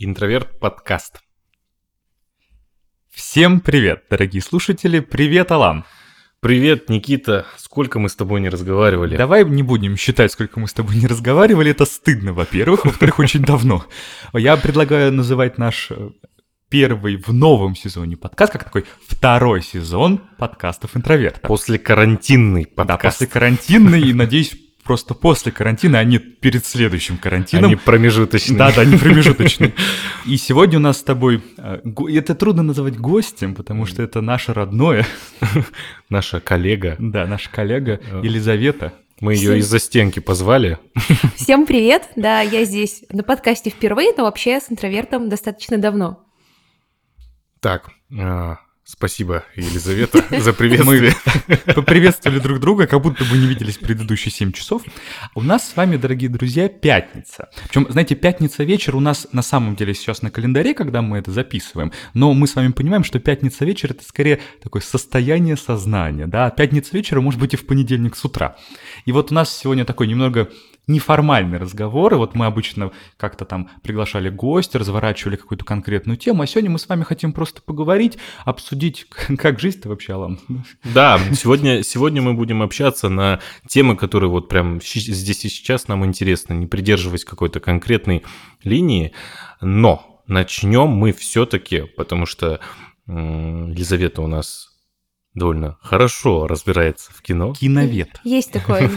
Интроверт подкаст. Всем привет, дорогие слушатели. Привет, Алан. Привет, Никита. Сколько мы с тобой не разговаривали? Давай не будем считать, сколько мы с тобой не разговаривали. Это стыдно, во-первых. Во-вторых, очень давно. Я предлагаю называть наш э, первый в новом сезоне подкаст как такой второй сезон подкастов интроверта. После карантинный подкаст. Да, после карантинный и, надеюсь, просто после карантина, а не перед следующим карантином. Они промежуточные. Да, да, они промежуточные. И сегодня у нас с тобой... э, Это трудно называть гостем, потому что это наше родное. Наша коллега. Да, наша коллега Елизавета. Мы ее из-за стенки позвали. Всем привет! Да, я здесь на подкасте впервые, но вообще с интровертом достаточно давно. Так, а, спасибо, Елизавета, за приветствие. Поприветствовали друг друга, как будто бы не виделись предыдущие 7 часов. У нас с вами, дорогие друзья, пятница. Причем, знаете, пятница вечер у нас на самом деле сейчас на календаре, когда мы это записываем. Но мы с вами понимаем, что пятница вечер это скорее такое состояние сознания. Да? Пятница вечера может быть и в понедельник с утра. И вот у нас сегодня такой немного неформальный разговор, и вот мы обычно как-то там приглашали гостя, разворачивали какую-то конкретную тему, а сегодня мы с вами хотим просто поговорить, обсудить, как жизнь-то вообще, Алан. Да, сегодня, сегодня мы будем общаться на темы, которые вот прям здесь и сейчас нам интересны, не придерживаясь какой-то конкретной линии, но начнем мы все-таки, потому что Елизавета у нас довольно хорошо разбирается в кино. Киновед. Есть такое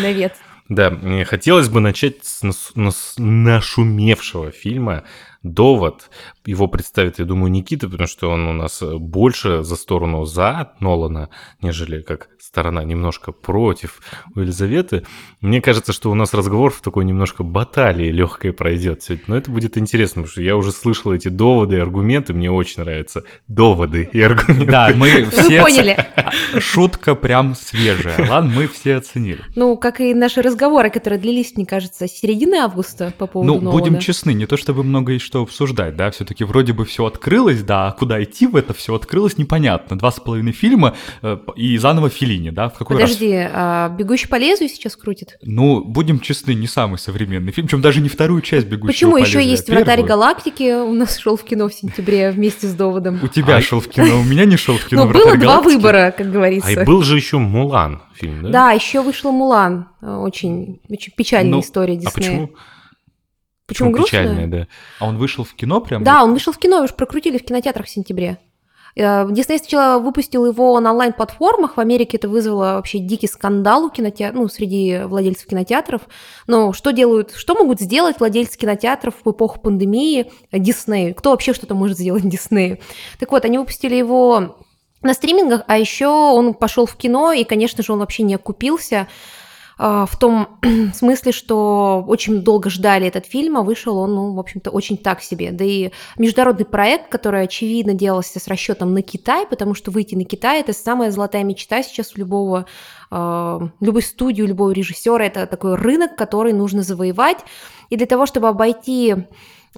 навет. Да, хотелось бы начать с нас- нас- нашумевшего фильма «Довод». Его представит, я думаю, Никита, потому что он у нас больше за сторону за Нолана, нежели как сторона немножко против у Елизаветы. Мне кажется, что у нас разговор в такой немножко баталии легкой пройдет сегодня. Но это будет интересно, потому что я уже слышал эти доводы и аргументы. Мне очень нравятся доводы и аргументы. Да, мы все... поняли. оц- Шутка прям свежая. Ладно, мы все оценили. Ну, как и наши разговоры, которые длились, мне кажется, с середины августа по поводу Ну, будем честны, не то чтобы много есть что обсуждать, да, все-таки вроде бы все открылось, да, а куда идти в это все открылось непонятно. Два с половиной фильма э, и заново Филини, да, в какой раз? Подожди, а «Бегущий по лезвию» сейчас крутит? Ну, будем честны, не самый современный фильм, причем даже не вторую часть «Бегущего Почему по еще лезвию», есть а «Вратарь первую. галактики» у нас шел в кино в сентябре вместе с доводом? У тебя А- шел в кино, у меня не шел в кино Ну, было «Вратарь два галактики». выбора, как А говорится. и был же еще Мулан фильм, да? Да, еще вышел Мулан. Очень, очень печальная Ну, история А Диснея. Почему? Почему печальная, да? А он вышел в кино прям? Да, он вышел в кино, уж прокрутили в кинотеатрах в сентябре. Э, Дисней сначала выпустил его на онлайн-платформах. В Америке это вызвало вообще дикий скандал у кинотеа- ну, среди владельцев кинотеатров. Но что делают, что могут сделать владельцы кинотеатров в эпоху пандемии Диснею? Кто вообще что-то может сделать Диснею? Так вот, они выпустили его на стримингах, а еще он пошел в кино, и, конечно же, он вообще не окупился в том смысле, что очень долго ждали этот фильм, а вышел он, ну, в общем-то, очень так себе. Да и международный проект, который, очевидно, делался с расчетом на Китай, потому что выйти на Китай – это самая золотая мечта сейчас у любого, а, любой студии, любого режиссера. Это такой рынок, который нужно завоевать. И для того, чтобы обойти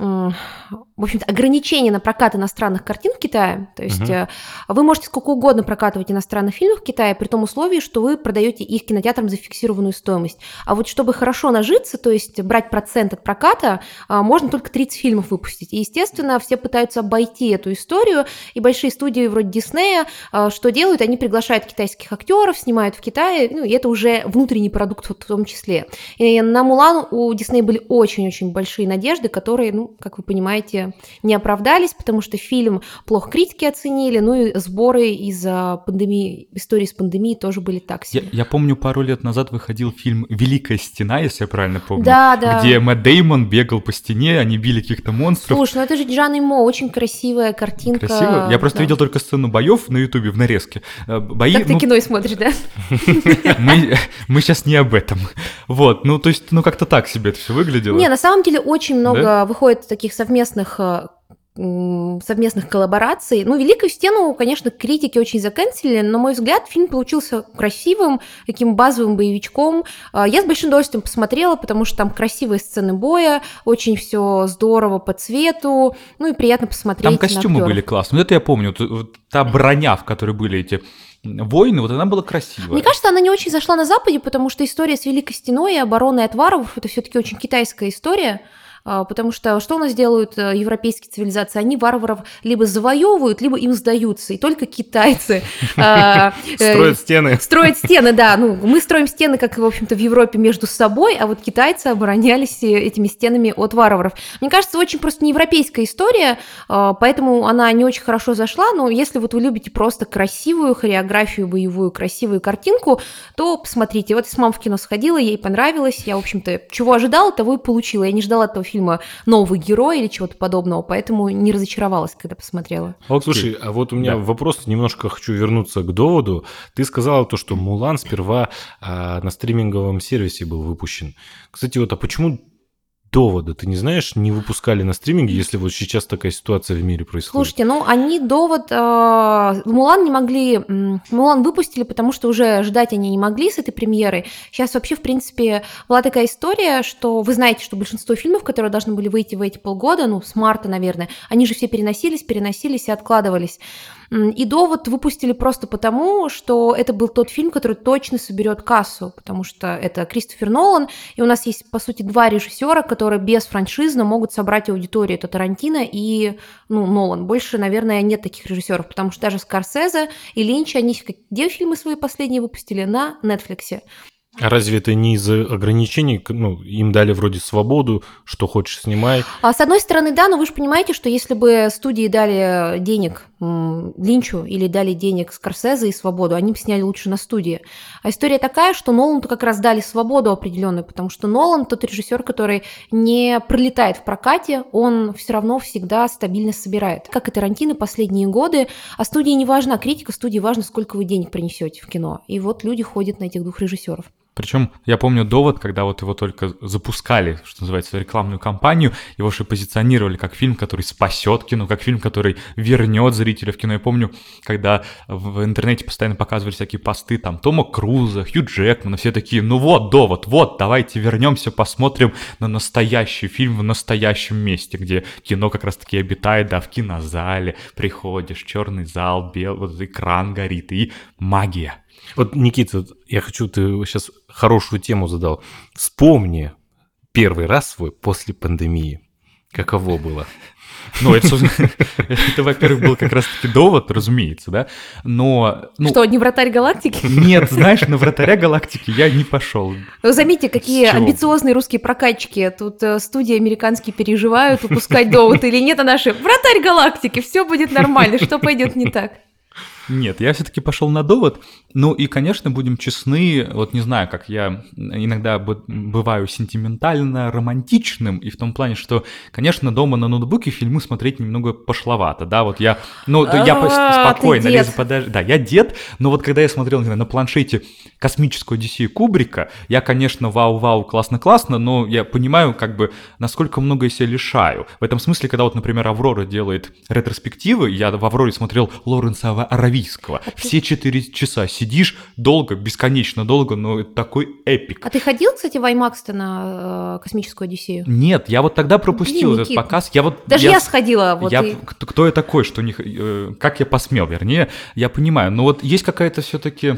в общем-то, ограничения на прокат иностранных картин в Китае. То есть э, вы можете сколько угодно прокатывать иностранных фильмов в Китае, при том условии, что вы продаете их кинотеатрам за фиксированную стоимость. А вот чтобы хорошо нажиться, то есть брать процент от проката, а, можно только 30 фильмов выпустить. И, естественно, все пытаются обойти эту историю, и большие студии вроде Диснея, а, что делают, они приглашают китайских актеров, снимают в Китае, ну, и это уже внутренний продукт в том числе. И на Мулан у Диснея были очень-очень большие надежды, которые, ну, как вы понимаете, не оправдались, потому что фильм плохо критики оценили, ну и сборы из-за пандемии, истории с пандемией тоже были так Я, себе. я помню, пару лет назад выходил фильм «Великая стена», если я правильно помню. Да, да. Где Мэтт Деймон бегал по стене, они били каких-то монстров. Слушай, ну это же Джан Мо, очень красивая картинка. Красиво. Я просто Да. видел только сцену боев на Ютубе в нарезке. Э, Бои, Так ты ну, кино и смотришь, да? мы сейчас не об этом. Вот, ну то есть, ну как-то так себе это все выглядело. Не, на самом деле очень много выходит таких совместных э, совместных коллабораций. Ну, «Великую стену», конечно, критики очень заканчивали, но, на мой взгляд, фильм получился красивым, таким базовым боевичком. А, Я с большим удовольствием посмотрела, потому что там красивые сцены боя, очень все здорово по цвету, ну и приятно посмотреть Там костюмы были классные. Вот это я помню. Вот- та броня, в которой были эти войны, вот она была красивая. Мне кажется, она не очень зашла на Западе, потому что история с Великой Стеной и обороной от варваров – это все таки очень китайская история. А, потому что что у нас делают э, европейские цивилизации? Они варваров либо завоевывают, либо им сдаются. И только китайцы а, э, строят стены. Строят стены, да. Ну, мы строим стены, как, в общем-то, в Европе между собой, а вот китайцы оборонялись э, этими стенами от варваров. Мне кажется, очень просто не европейская история, а, поэтому она не очень хорошо зашла. Но если вот вы любите просто красивую хореографию боевую, красивую картинку, то посмотрите. Вот с мамой в кино сходила, ей понравилось. Я, в общем-то, чего ожидала, того и получила. Я не ждала этого фильма новый герой или чего-то подобного, поэтому не разочаровалась, когда посмотрела. Okay. Слушай, а вот у меня да. вопрос, немножко хочу вернуться к доводу. Ты сказала то, что Мулан сперва а, на стриминговом сервисе был выпущен. Кстати, вот а почему довода, ты не знаешь, не выпускали на стриминге, если вот сейчас такая ситуация в мире происходит? Слушайте, ну они довод... Э, Мулан не могли... Мулан выпустили, потому что уже ждать они не могли с этой премьеры. Сейчас вообще, в принципе, была такая история, что вы знаете, что большинство фильмов, которые должны были выйти в эти полгода, ну, с марта, наверное, они же все переносились, переносились и откладывались. И «Довод» выпустили просто потому, что это был тот фильм, который точно соберет кассу, потому что это Кристофер Нолан, и у нас есть, по сути, два режиссера, которые без франшизы могут собрать аудиторию. Это Тарантино и ну, Нолан. Больше, наверное, нет таких режиссеров, потому что даже Скорсезе и Линч, они где фильмы свои последние выпустили? На Нетфликсе. А разве это не из-за ограничений? Ну, им дали вроде свободу, что хочешь снимай. А с одной стороны, да, но вы же понимаете, что если бы студии дали денег Линчу или дали денег Скорсезе и свободу, они бы сняли лучше на студии. А история такая, что Нолан-то как раз дали свободу определенную, потому что Нолан тот режиссер, который не пролетает в прокате, он все равно всегда стабильно собирает. Как и Тарантино последние годы, а студии не важна критика, студии важно, сколько вы денег принесете в кино. И вот люди ходят на этих двух режиссеров. Причем я помню довод, когда вот его только запускали, что называется, рекламную кампанию, его же позиционировали как фильм, который спасет кино, как фильм, который вернет зрителя в кино. Я помню, когда в интернете постоянно показывали всякие посты там Тома Круза, Хью Джекмана, все такие, ну вот довод, вот, давайте вернемся, посмотрим на настоящий фильм в настоящем месте, где кино как раз-таки обитает, да, в кинозале, приходишь, черный зал, белый, вот экран горит, и магия. Вот, Никита, я хочу, ты сейчас хорошую тему задал. Вспомни первый раз свой после пандемии. Каково было? Ну, это, это во-первых, был как раз-таки довод, разумеется, да, но... Ну, что, не вратарь галактики? Нет, знаешь, на вратаря галактики я не пошел. Ну, заметьте, какие амбициозные русские прокатчики. Тут э, студии американские переживают, выпускать довод или нет, а наши вратарь галактики, все будет нормально, что пойдет не так? Нет, я все-таки пошел на довод. Ну и, конечно, будем честны, вот не знаю, как я иногда бываю сентиментально романтичным, и в том плане, что, конечно, дома на ноутбуке фильмы смотреть немного пошловато, да, вот я, ну, я а, спокойно лезу, подожди, да, я дед, но вот когда я смотрел на планшете космическую Одиссею Кубрика, я, конечно, вау-вау, классно-классно, но я понимаю, как бы, насколько много я себя лишаю. В этом смысле, когда вот, например, Аврора делает ретроспективы, я в Авроре смотрел Лоренса Аравийского, все четыре часа сидишь долго, бесконечно долго, но это такой эпик. А ты ходил, кстати, в IMAX на э, космическую Одиссею? Нет, я вот тогда пропустил Блин, этот показ. Я вот, Даже я, я сходила. Вот я, и... Кто я такой, что не... Э, как я посмел, вернее, я понимаю. Но вот есть какая-то все-таки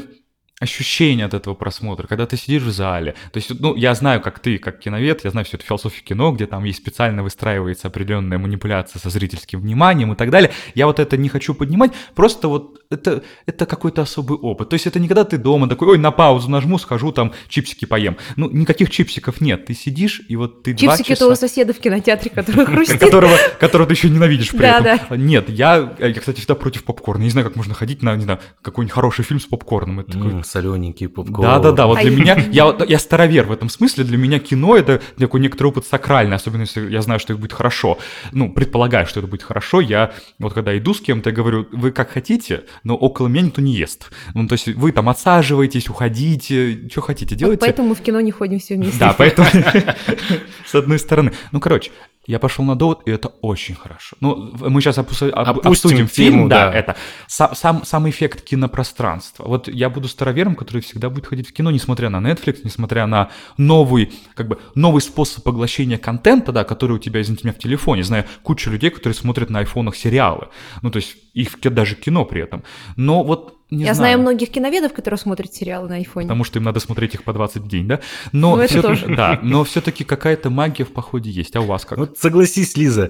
ощущение от этого просмотра, когда ты сидишь в зале. То есть, ну, я знаю, как ты, как киновед, я знаю всю эту философию кино, где там есть специально выстраивается определенная манипуляция со зрительским вниманием и так далее. Я вот это не хочу поднимать, просто вот это, это какой-то особый опыт. То есть это не когда ты дома такой, ой, на паузу нажму, схожу там чипсики поем. Ну, никаких чипсиков нет. Ты сидишь, и вот ты Чипсики часа... это у соседа в кинотеатре, который хрустит. Которого, которого ты еще ненавидишь при этом. Нет, я, я, кстати, всегда против попкорна. Не знаю, как можно ходить на, не знаю, какой-нибудь хороший фильм с попкорном. Это такой... Солененький попкорн. Да-да-да, вот для меня, я, я старовер в этом смысле, для меня кино это такой некоторый опыт сакральный, особенно если я знаю, что это будет хорошо. Ну, предполагаю, что это будет хорошо, я вот когда иду с кем-то, я говорю, вы как хотите, но около меня никто не ест. Ну, то есть вы там отсаживаетесь, уходите, что хотите, делайте. Вот поэтому мы в кино не ходим все вместе. Да, поэтому с одной стороны. Ну, короче, я пошел на довод, и это очень хорошо. Ну, мы сейчас опусу, об, обсудим фильм, тему, да, да, это сам, сам, сам эффект кинопространства. Вот я буду старовером, который всегда будет ходить в кино, несмотря на Netflix, несмотря на новый, как бы, новый способ поглощения контента, да, который у тебя, извините меня, в телефоне. Знаю кучу людей, которые смотрят на айфонах сериалы. Ну, то есть их даже кино при этом. Но вот Не Я знаю многих киноведов, которые смотрят сериалы на айфоне. Потому что им надо смотреть их по 20 в день, да? Но Ну, это всё- тоже. Да, но все-таки какая-то магия в походе есть. А у вас как? Вот согласись, Лиза,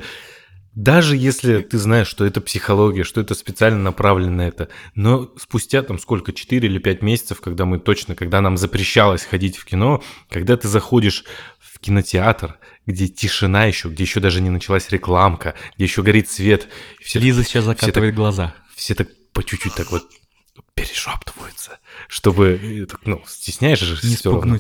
даже если ты знаешь, что это психология, что это специально направлено на это, но спустя там сколько, 4 или 5 месяцев, когда мы точно, когда нам запрещалось ходить в кино, когда ты заходишь в кинотеатр, где тишина еще, где еще даже не началась рекламка, где еще горит свет, все, Лиза сейчас так- закатывает глаза. все так по чуть-чуть так вот перешептываются, чтобы, э, ну, стесняешь же Не всё равно.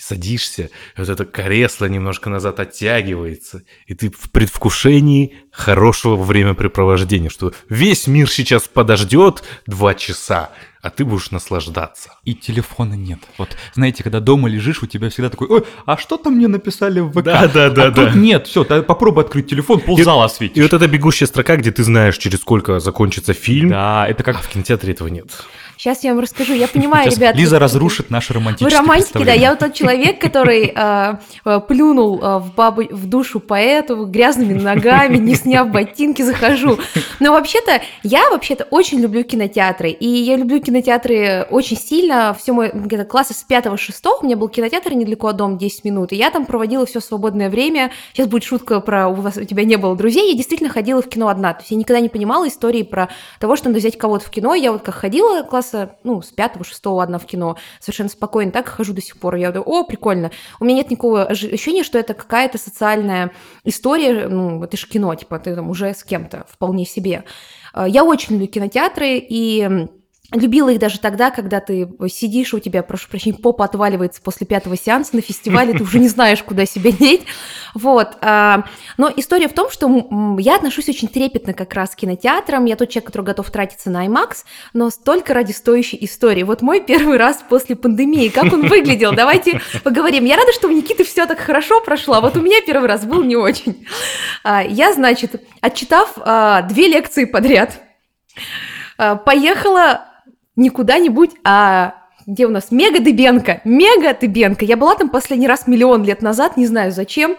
Садишься, и вот это кресло немножко назад оттягивается, и ты в предвкушении хорошего времяпрепровождения, что весь мир сейчас подождет два часа, а ты будешь наслаждаться. И телефона нет. Вот, знаете, когда дома лежишь, у тебя всегда такой, ой, а что там мне написали в ВК? Да, да, да, а тут да. нет, все, попробуй открыть телефон, ползала И осветишь. вот эта бегущая строка, где ты знаешь, через сколько закончится фильм, Да, это а как... в кинотеатре этого нет. Сейчас я вам расскажу. Я понимаю, Сейчас ребят. Лиза разрушит наши Вы романтические романтики, да. Я вот тот человек, который э, э, плюнул э, в, бабу, в душу поэту, грязными ногами, не сняв ботинки, захожу. Но вообще-то, я вообще-то очень люблю кинотеатры. И я люблю кинотеатры очень сильно. Все мой где-то класса с 5-6 у меня был кинотеатр недалеко от дома, 10 минут. И я там проводила все свободное время. Сейчас будет шутка про у, вас, у тебя не было друзей. Я действительно ходила в кино одна. То есть я никогда не понимала истории про того, что надо взять кого-то в кино. Я вот как ходила класса, ну, с 5 шестого одна в кино, совершенно спокойно, так хожу до сих пор. Я думаю, о, прикольно. У меня нет никакого ощущения, что это какая-то социальная история, ну, это же кино, типа, ты там уже с кем-то, вполне себе. Э, Я очень люблю кинотеатры, и Любила их даже тогда, когда ты сидишь, у тебя, прошу прощения, попа отваливается после пятого сеанса на фестивале, ты уже не знаешь, куда себя деть. Вот. а, Но история в том, что я отношусь очень трепетно как раз к кинотеатрам. Я тот человек, который готов тратиться на IMAX, но только ради стоящей истории. Вот мой первый раз после пандемии, как он выглядел? Давайте поговорим. Я рада, что у Никиты все так хорошо прошло, а вот у меня первый раз был не очень. А, Я, значит, отчитав две лекции подряд, поехала не куда-нибудь, а где у нас Мега Дыбенко. Мега Дыбенко. Я была там последний раз миллион лет назад, не знаю зачем.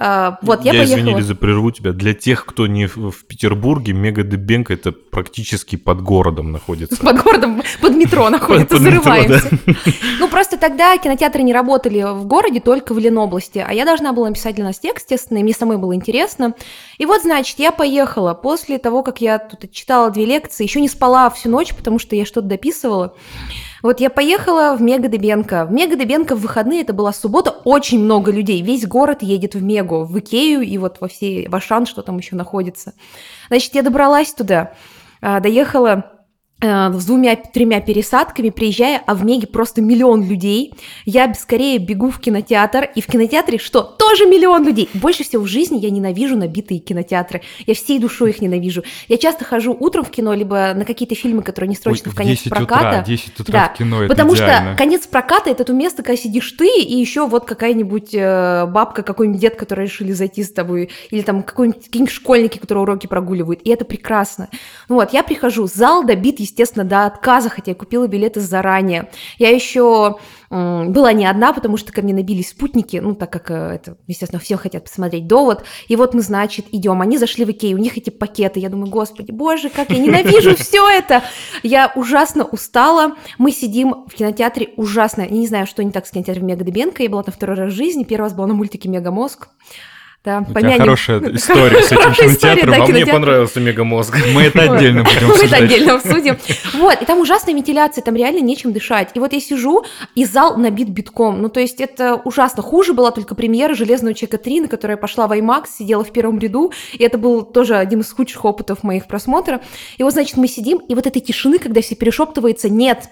А, Вот, я, я поехала. извини, Лиза, прерву тебя. Для тех, кто не в, в Петербурге, Мега Дебенко это практически под городом находится. Под городом, под метро находится, зарываемся. Ну, просто тогда кинотеатры не работали в городе, только в Ленобласти. А я должна была написать для нас текст, естественно, и мне самой было интересно. И вот, значит, я поехала после того, как я тут читала две лекции, еще не спала всю ночь, потому что я что-то дописывала. Вот я поехала в Мега Дебенко. В Мега Дебенко в выходные, это была суббота, очень много людей. Весь город едет в Мегу, в Икею и вот во все, в Ашан, что там еще находится. Значит, я добралась туда, а, доехала с двумя-тремя пересадками, приезжая, а в Меге просто миллион людей. Я скорее бегу в кинотеатр, и в кинотеатре что? Тоже миллион людей. Больше всего в жизни я ненавижу набитые кинотеатры. Я всей душой их ненавижу. Я часто хожу утром в кино, либо на какие-то фильмы, которые не срочно Ой, в конец 10 проката. утра, 10 утра Да, в кино, это Потому идеально. что конец проката это то место, когда сидишь ты и еще вот какая-нибудь э, бабка, какой-нибудь дед, которые решили зайти с тобой, или там какой-нибудь, какие-нибудь школьники, которые уроки прогуливают. И это прекрасно. Ну вот, я прихожу, зал добит, естественно, до отказа, хотя я купила билеты заранее. Я еще была не одна, потому что ко мне набились спутники, ну, так как э, это, естественно, все хотят посмотреть довод. И вот мы, значит, идем. Они зашли в Икею, у них эти пакеты. Я думаю, господи, боже, как я ненавижу все это. Я ужасно устала. Мы сидим в кинотеатре ужасно. Я не знаю, что не так с кинотеатром Мега Дебенко. Я была там второй раз в жизни. Первый раз была на мультике Мегамозг. Да, У тебя хорошая история с этим Хорошая история, кинотеатром. да, а мне понравился Мегамозг. Мы это отдельно будем Мы это обсуждать. отдельно обсудим. Вот, и там ужасная вентиляция, там реально нечем дышать. И вот я сижу, и зал набит битком. Ну, то есть это ужасно. Хуже была только премьера «Железного человека 3», на которой я пошла в IMAX, сидела в первом ряду, и это был тоже один из худших опытов моих просмотра. И вот, значит, мы сидим, и вот этой тишины, когда все перешептывается, нет.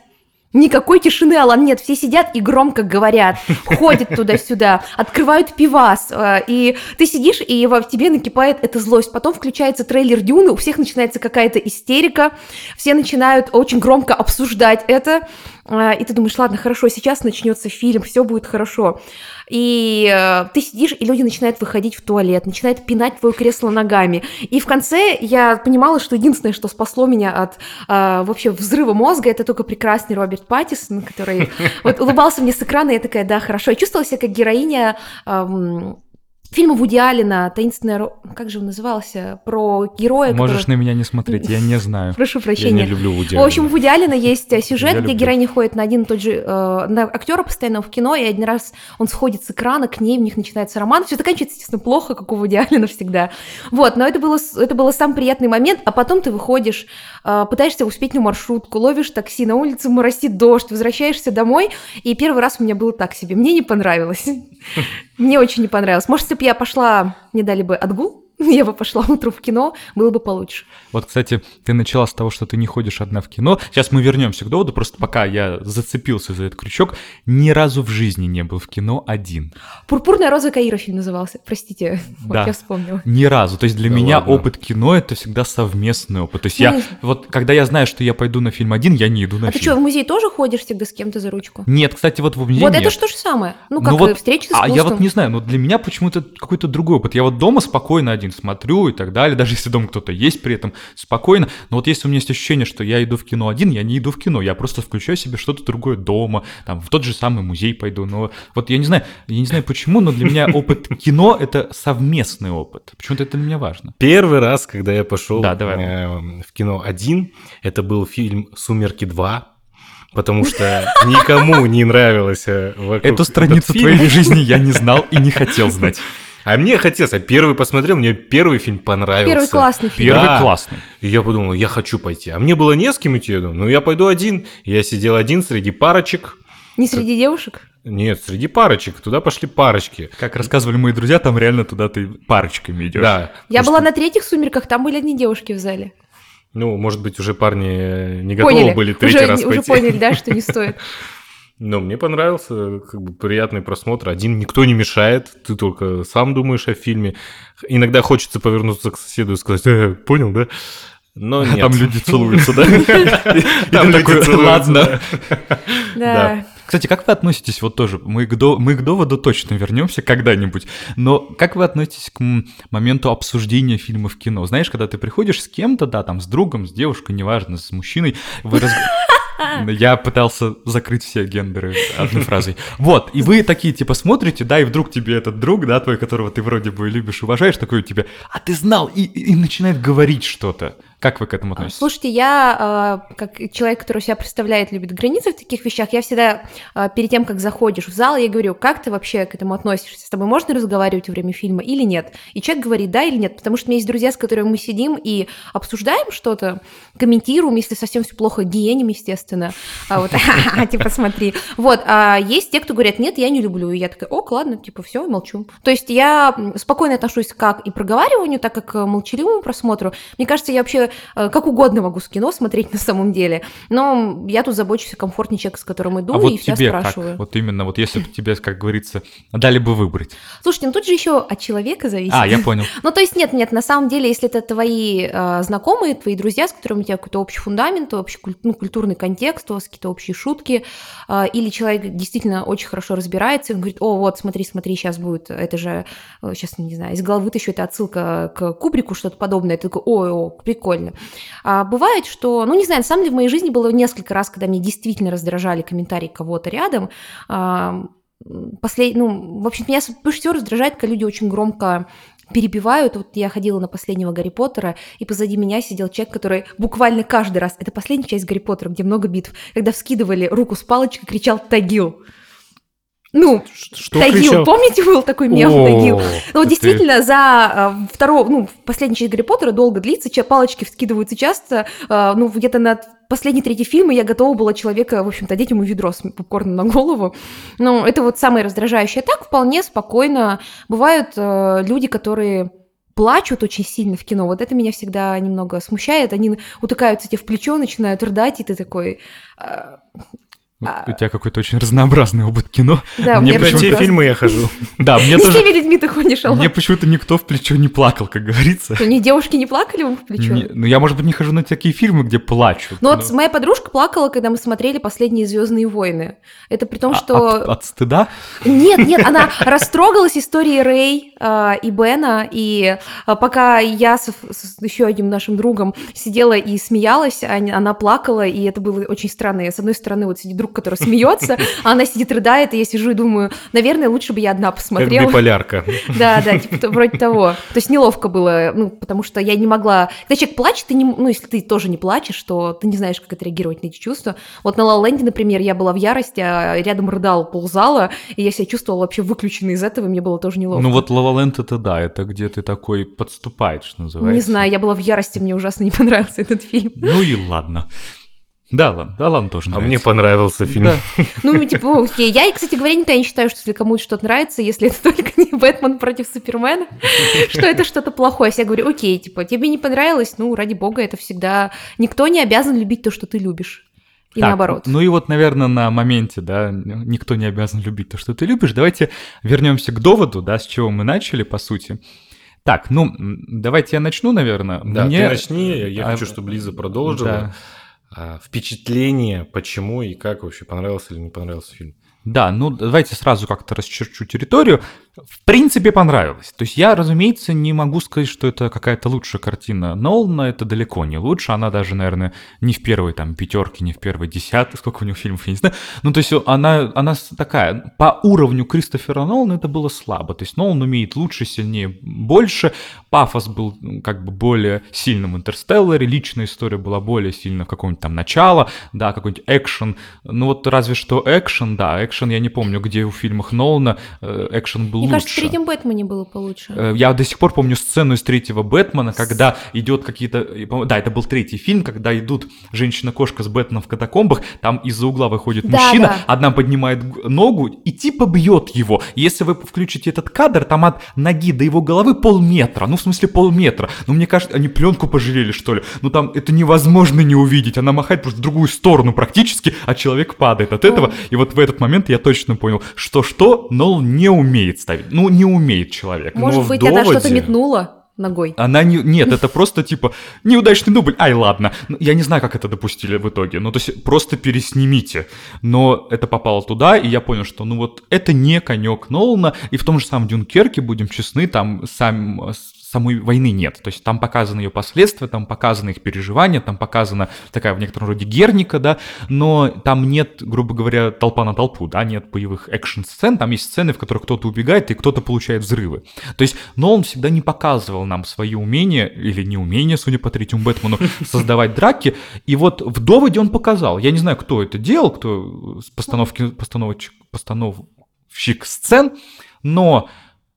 Никакой тишины, Алан, нет. Все сидят и громко говорят, ходят туда-сюда, открывают пивас. э, И ты сидишь, и в тебе накипает эта злость. Потом включается трейлер Дюны, у всех начинается какая-то истерика, все начинают очень громко обсуждать это. Э, И ты думаешь, ладно, хорошо, сейчас начнется фильм, все будет хорошо. И э, ты сидишь, и люди начинают выходить в туалет, начинают пинать твое кресло ногами. И в конце я понимала, что единственное, что спасло меня от э, вообще взрыва мозга, это только прекрасный Роберт Паттисон, который вот улыбался мне с экрана, и я такая, да, хорошо. Я чувствовала себя как героиня эм, фильма Вуди Аллена «Таинственная... Как же он назывался? Про героя, Можешь который... на меня не смотреть, я не знаю. Прошу Я не прощения. люблю Вуди В общем, у. Вуди Аллена есть э, сюжет, Я где люблю. героиня ходит на один и тот же, э, на актера постоянно в кино, и один раз он сходит с экрана к ней, у них начинается роман. Все заканчивается, естественно, плохо, как у Вуди Аллена всегда. Вот, но это было, это был сам приятный момент, а потом ты выходишь, э, пытаешься успеть на маршрутку, ловишь такси, на улице моросит дождь, возвращаешься домой, и первый раз у меня было так себе. Мне не понравилось. Мне очень не понравилось. Может, если бы я пошла, мне дали бы отгул, я бы пошла утром в кино, было бы получше. Вот, кстати, ты начала с того, что ты не ходишь одна в кино. Сейчас мы вернемся к доводу, просто пока я зацепился за этот крючок, ни разу в жизни не был в кино один. «Пурпурная роза Каира» фильм назывался. Простите, вот Да. я вспомнила. Ни разу. То есть для Да меня ладно. опыт кино это всегда совместный опыт. То есть Ну, я не- вот когда я знаю, что я пойду на фильм один, я не иду на А ты фильм. что, в музей тоже ходишь всегда с кем-то за ручку? Нет, кстати, вот в музее вот нет. это ж то же самое. Ну, как Ну вот, встреча с А я искусством. вот не знаю, но для меня почему-то какой-то другой опыт. Я вот дома спокойно один смотрю и так далее, даже если дома кто-то есть при этом, спокойно. Но вот если у меня есть ощущение, что я иду в кино один, я не иду в кино, я просто включаю себе что-то другое дома, там, в тот же самый музей пойду. Но вот я не знаю, я не знаю почему, но для меня опыт кино — это совместный опыт. Почему-то это для меня важно. Первый раз, когда я пошел Да, давай. э, в кино один, это был фильм «Сумерки 2», потому что никому не нравилось э, вокруг Эту страницу твоей жизни я не знал и не хотел знать. А мне хотелось, я первый посмотрел, мне первый фильм понравился. Первый классный фильм. Первый Да. классный. И я подумал, я хочу пойти. А мне было не с кем идти, я думаю, ну я пойду один. Я сидел один среди парочек. Не среди девушек? Нет, среди парочек. Туда пошли парочки. Как рассказывали мои друзья, там реально туда ты парочками идешь. Да. Я была что, на третьих сумерках, там были одни девушки в зале. Ну, может быть, уже парни не готовы поняли. были третий уже, раз уже пойти. поняли, да, что не стоит. Но мне понравился, как бы приятный просмотр. Один никто не мешает, ты только сам думаешь о фильме. Иногда хочется повернуться к соседу и сказать, «Э, понял, да? Но нет. Там люди целуются, да? Там такой, «Ладно». Да. Кстати, как вы относитесь, вот тоже, мы к, до- мы к доводу точно вернемся когда-нибудь, но как вы относитесь к моменту обсуждения фильма в кино? Знаешь, когда ты приходишь с кем-то, да, там, с другом, с девушкой, неважно, с мужчиной, вы раз- Я пытался закрыть все гендеры одной фразой. Вот, и вы такие, типа, смотрите, да, и вдруг тебе этот друг, да, твой, которого ты вроде бы любишь, уважаешь, такой у тебя, а ты знал, и, и- начинает говорить что-то. Как вы к этому относитесь? Слушайте, я, э, как человек, который себя представляет, любит границы в таких вещах, я всегда э, перед тем, как заходишь в зал, я говорю, как ты вообще к этому относишься? С тобой можно разговаривать во время фильма или нет? И человек говорит да или нет, потому что у меня есть друзья, с которыми мы сидим и обсуждаем что-то, комментируем, если совсем все плохо, генем, естественно. А вот, типа, смотри. Вот, а есть те, кто говорят, нет, я не люблю. И я такая, ок, ладно, типа, все, молчу. То есть я спокойно отношусь как и проговариванию, так и к молчаливому просмотру. Мне кажется, я вообще э, как угодно могу с кино смотреть на самом деле. Но я тут забочусь о комфортнее человека, с которым иду, а вот и всегда тебе спрашиваю. как? Вот именно, вот если бы тебе, как говорится, дали бы выбрать. Слушайте, ну тут же еще от человека зависит. А, я понял. Ну, то есть, нет, нет, на самом деле, если это твои э, знакомые, твои друзья, с которыми у тебя какой-то общий фундамент, общий ну, культурный контекст, у вас какие-то общие шутки, э, или человек действительно очень хорошо разбирается, и он говорит, о, вот, смотри, смотри, сейчас будет, это же, сейчас, не знаю, из головы вытащу, это отсылка к Кубрику, что-то подобное, ты такой, ой, о, прикольно. А бывает, что, ну, не знаю, на самом деле, в моей жизни было несколько раз, когда меня действительно раздражали комментарии кого-то рядом, а, послед... ну, в общем, меня больше всего раздражает, когда люди очень громко перебивают. Вот я ходила на последнего Гарри Поттера, и позади меня сидел человек, который буквально каждый раз, это последняя часть Гарри Поттера, где много битв, когда вскидывали руку с палочкой, кричал «Тагил». Ну, Что Тагил, кричал? помните, был такой мем О, Тагил? Ну, вот действительно, за э, второго, ну, последняя часть Гарри Поттера долго длится, палочки вскидываются часто, э, ну, где-то на последний третий фильм я готова была человека, в общем-то, одеть ему ведро с попкорном на голову. Ну, это вот самое раздражающее. Так вполне спокойно. Бывают э, люди, которые плачут очень сильно в кино. Вот это меня всегда немного смущает. Они утыкаются тебе в плечо, начинают рыдать, и ты такой... э, У тебя какой-то очень разнообразный опыт кино. Да, Мне почему-то- те фильмы я хожу. Да, мне Не с тоже... теми людьми ты ходишь, Алла. Мне почему-то никто в плечо не плакал, как говорится. Что, ни девушки не плакали вам в плечо? Не- ну, я, может быть, не хожу на такие фильмы, где плачут. Ну но- вот моя подружка плакала, когда мы смотрели последние Звездные войны. Это при том, А- что. От, от стыда? Нет, нет, она растрогалась историей Рэй а, и Бена, и а, пока я с, с еще одним нашим другом сидела и смеялась, а- она плакала, и это было очень странно. Я, с одной стороны, вот сидит друг друг, который смеется, а она сидит, рыдает, и я сижу и думаю, наверное, лучше бы я одна Как посмотрела. биполярка. Да, да, типа вроде того. То есть неловко было, ну, потому что я не могла... Когда человек плачет, ты не... ну, если ты тоже не плачешь, то ты не знаешь, как отреагировать на эти чувства. Вот на Ла Ленде, например, я была в ярости, а рядом рыдал ползала, и я себя чувствовала вообще выключенной из этого, и мне было тоже неловко. Ну вот Лаваленд это да, это где ты такой подступает, что называется. Не знаю, я была в ярости, мне ужасно не понравился этот фильм. Ну и ладно. Да, ладно, да, ладно тоже А нравится. мне понравился фильм. Да. Ну, типа, окей. Я, кстати говоря, никогда не считаю, что если кому-то что-то нравится, если это только не Бэтмен против Супермена, что это что-то плохое. Я говорю, окей, типа, тебе не понравилось, ну, ради бога, это всегда... Никто не обязан любить то, что ты любишь. И Так, наоборот. Ну и вот, наверное, на моменте, да, никто не обязан любить то, что ты любишь. Давайте вернемся к доводу, да, с чего мы начали, по сути. Так, ну, давайте я начну, наверное. Да, Мне- ты начни, я А, хочу, чтобы Лиза продолжила. да. А, Впечатление, почему и как вообще понравился или не понравился фильм. Да, ну давайте сразу как-то расчерчу территорию. В принципе, понравилось. То есть я, разумеется, не могу сказать, что это какая-то лучшая картина Нолана, это далеко не лучше. Она даже, наверное, не в первой там пятерке, не в первой десятке, сколько у него фильмов, я не знаю. Ну, то есть она, она такая, по уровню Кристофера Нолана это было слабо. То есть Нолан умеет лучше, сильнее, больше. Пафос был м, как бы более сильным в Интерстелларе, личная история была более сильна в каком-нибудь там начало, да, какой-нибудь экшен. Ну вот разве что экшен, да, экшен, я не помню, где в фильмах Нолана э, экшен был Мне лучше. кажется, в третьем Бэтмене было получше. Э, Я до сих пор помню сцену из третьего Бэтмена, когда идет какие-то... по- Да, это был третий фильм, когда идут женщина-кошка с Бэтменом в катакомбах, там из-за угла выходит Да, мужчина, да. одна поднимает ногу и типа бьет его. Если вы включите этот кадр, там от ноги до его головы полметра, ну в смысле полметра. Ну мне кажется, они пленку пожалели что ли. Ну там это невозможно не увидеть. Она махает просто в другую сторону практически, а человек падает от этого. И вот в этот момент я точно понял, что что, но не умеет ставить. Ну не умеет человек. Может в быть, она что-то доводе- метнула ногой. Она не... Нет, это просто типа неудачный дубль. Ай, ладно. Ну, Я не знаю, как это допустили в итоге. Ну, то есть просто переснимите. Но это попало туда, и я понял, что ну вот это не конек Нолана. И в том же самом Дюнкерке, будем честны, там сам, самой войны нет. То есть там показаны ее последствия, там показаны их переживания, там показана такая в некотором роде герника, да, но там нет, грубо говоря, толпа на толпу, да, нет боевых экшн-сцен, там есть сцены, в которых кто-то убегает и кто-то получает взрывы. То есть Нолан всегда не показывал нам свои умения, или неумения, судя по третьему Бэтмену, создавать драки, и вот в «Доводе» он показал. Я не знаю, кто это делал, кто с постановки, постановочек, постановщик сцен, но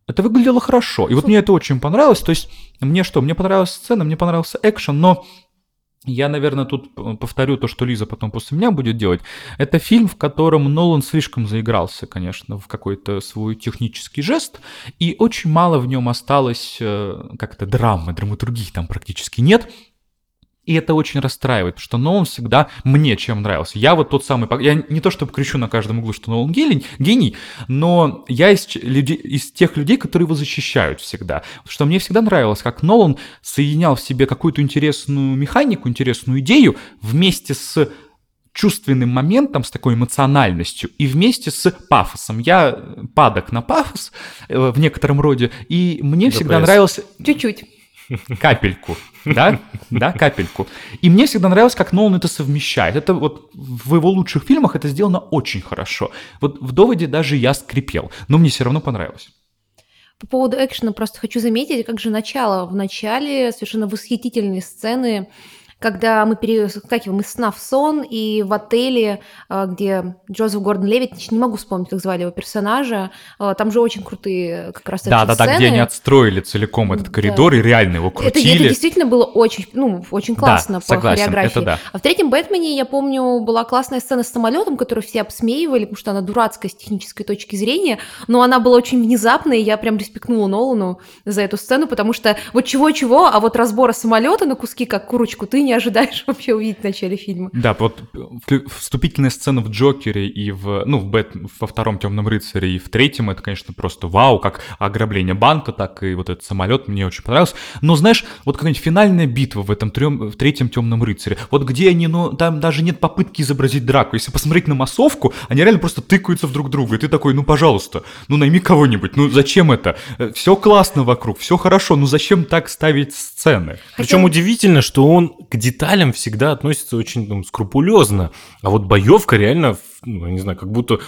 это выглядело хорошо. И вот мне это очень понравилось. То есть мне что? Мне понравилась сцена, мне понравился экшен, но я, наверное, тут п- повторю то, что Лиза потом после меня будет делать. Это фильм, в котором Нолан слишком заигрался, конечно, в какой-то свой технический жест, и очень мало в нем осталось э, как-то драмы, драматургии там практически нет. И это очень расстраивает, потому что Нолан всегда мне чем нравился. Я вот тот самый... Я не то чтобы кричу на каждом углу, что Нолан гений, гений но я из, людей, из тех людей, которые его защищают всегда. Потому что мне всегда нравилось, как Нолан соединял в себе какую-то интересную механику, интересную идею вместе с чувственным моментом, с такой эмоциональностью, и вместе с пафосом. Я падок на пафос э, в некотором роде, и мне всегда ДПС. нравился Чуть-чуть. Капельку, да, да, капельку. И мне всегда нравилось, как Нолан это совмещает. Это вот в его лучших фильмах это сделано очень хорошо. Вот в «Доводе» даже я скрипел, но мне все равно понравилось. По поводу экшена просто хочу заметить, как же начало. В начале совершенно восхитительные сцены, когда мы перескакиваем из сна в сон, и в отеле, а, где Джозеф Гордон-Левит, не могу вспомнить, как звали его персонажа, а, там же очень крутые как раз Да, да, да, где экшн-сцены. они отстроили целиком этот Да. коридор и реально его Это, это крутили. действительно было очень, ну, очень классно Да, по согласен, хореографии. это да. А в третьем Бэтмене, я помню, была классная сцена с самолетом, которую все обсмеивали, потому что она дурацкая с технической точки зрения, но она была очень внезапной, и я прям респектнула Нолану за эту сцену, потому что вот чего-чего, а вот разбора самолета на куски, как курочку, ты не ожидаешь вообще увидеть в начале фильма. Да, вот вступительная сцена в Джокере и в, ну, в Бэт, во втором Темном рыцаре и в третьем, это, конечно, просто вау, как ограбление банка, так и вот этот самолет мне очень понравился. Но знаешь, вот какая-нибудь финальная битва в этом трем, в третьем Темном рыцаре, вот где они, ну, там даже нет попытки изобразить драку. Если посмотреть на массовку, они реально просто тыкаются в друг друга, и ты такой, ну, пожалуйста, ну, найми кого-нибудь, ну, зачем это? Все классно вокруг, все хорошо, ну, зачем так ставить сцены? Причем Хотя- удивительно, что он к деталям всегда относится очень там, скрупулезно. А вот боевка реально, ну, я не знаю, как будто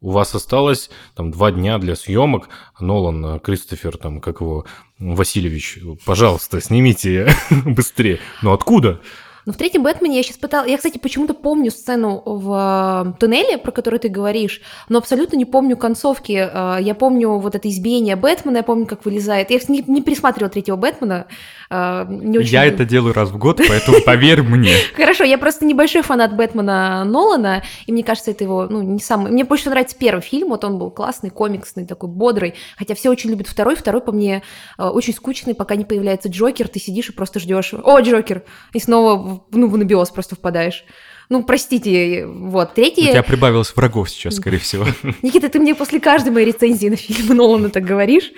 у вас осталось там два дня для съемок. Нолан, э, Кристофер, там, как его, Васильевич, пожалуйста, снимите быстрее. Но откуда? Но в третьем Бэтмене я сейчас пыталась... Я, кстати, почему-то помню сцену в э, туннеле, про которую ты говоришь, но абсолютно не помню концовки. Э, я помню вот это избиение Бэтмена, я помню, как вылезает. Я не пересматривала третьего Бэтмена. Э, не очень... Я это делаю раз в год, поэтому поверь мне. Хорошо, я просто небольшой фанат Бэтмена Нолана, и мне кажется, это его, ну, не самый... Мне больше нравится первый фильм, вот он был классный, комиксный, такой бодрый, хотя все очень любят второй, второй по мне очень скучный, пока не появляется Джокер, ты сидишь и просто ждешь, о, Джокер, и снова ну, в анабиоз просто впадаешь. Ну, простите, вот, третий... У тебя прибавилось врагов сейчас, скорее всего. Никита, ты мне после каждой моей рецензии на фильмы Нолана так говоришь.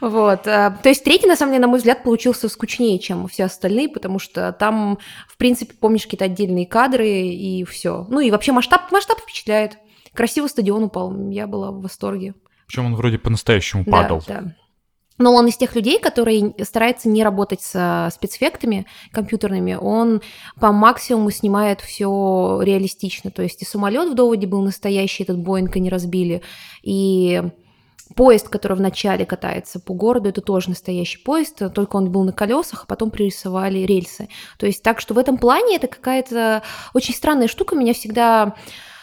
Вот. А, то есть третий, на самом деле, на мой взгляд, получился скучнее, чем все остальные, потому что там, в принципе, помнишь какие-то отдельные кадры и все. Ну и вообще масштаб, масштаб впечатляет. Красивый стадион упал, я была в восторге. Причем он вроде по-настоящему падал. Да, да. Но он из тех людей, которые старается не работать со спецэффектами компьютерными, он по максимуму снимает все реалистично. То есть и самолет в доводе был настоящий, этот Боинг не разбили, и поезд, который в начале катается по городу, это тоже настоящий поезд, только он был на колесах, а потом пририсовали рельсы. То есть так что в этом плане это какая-то очень странная штука. Меня всегда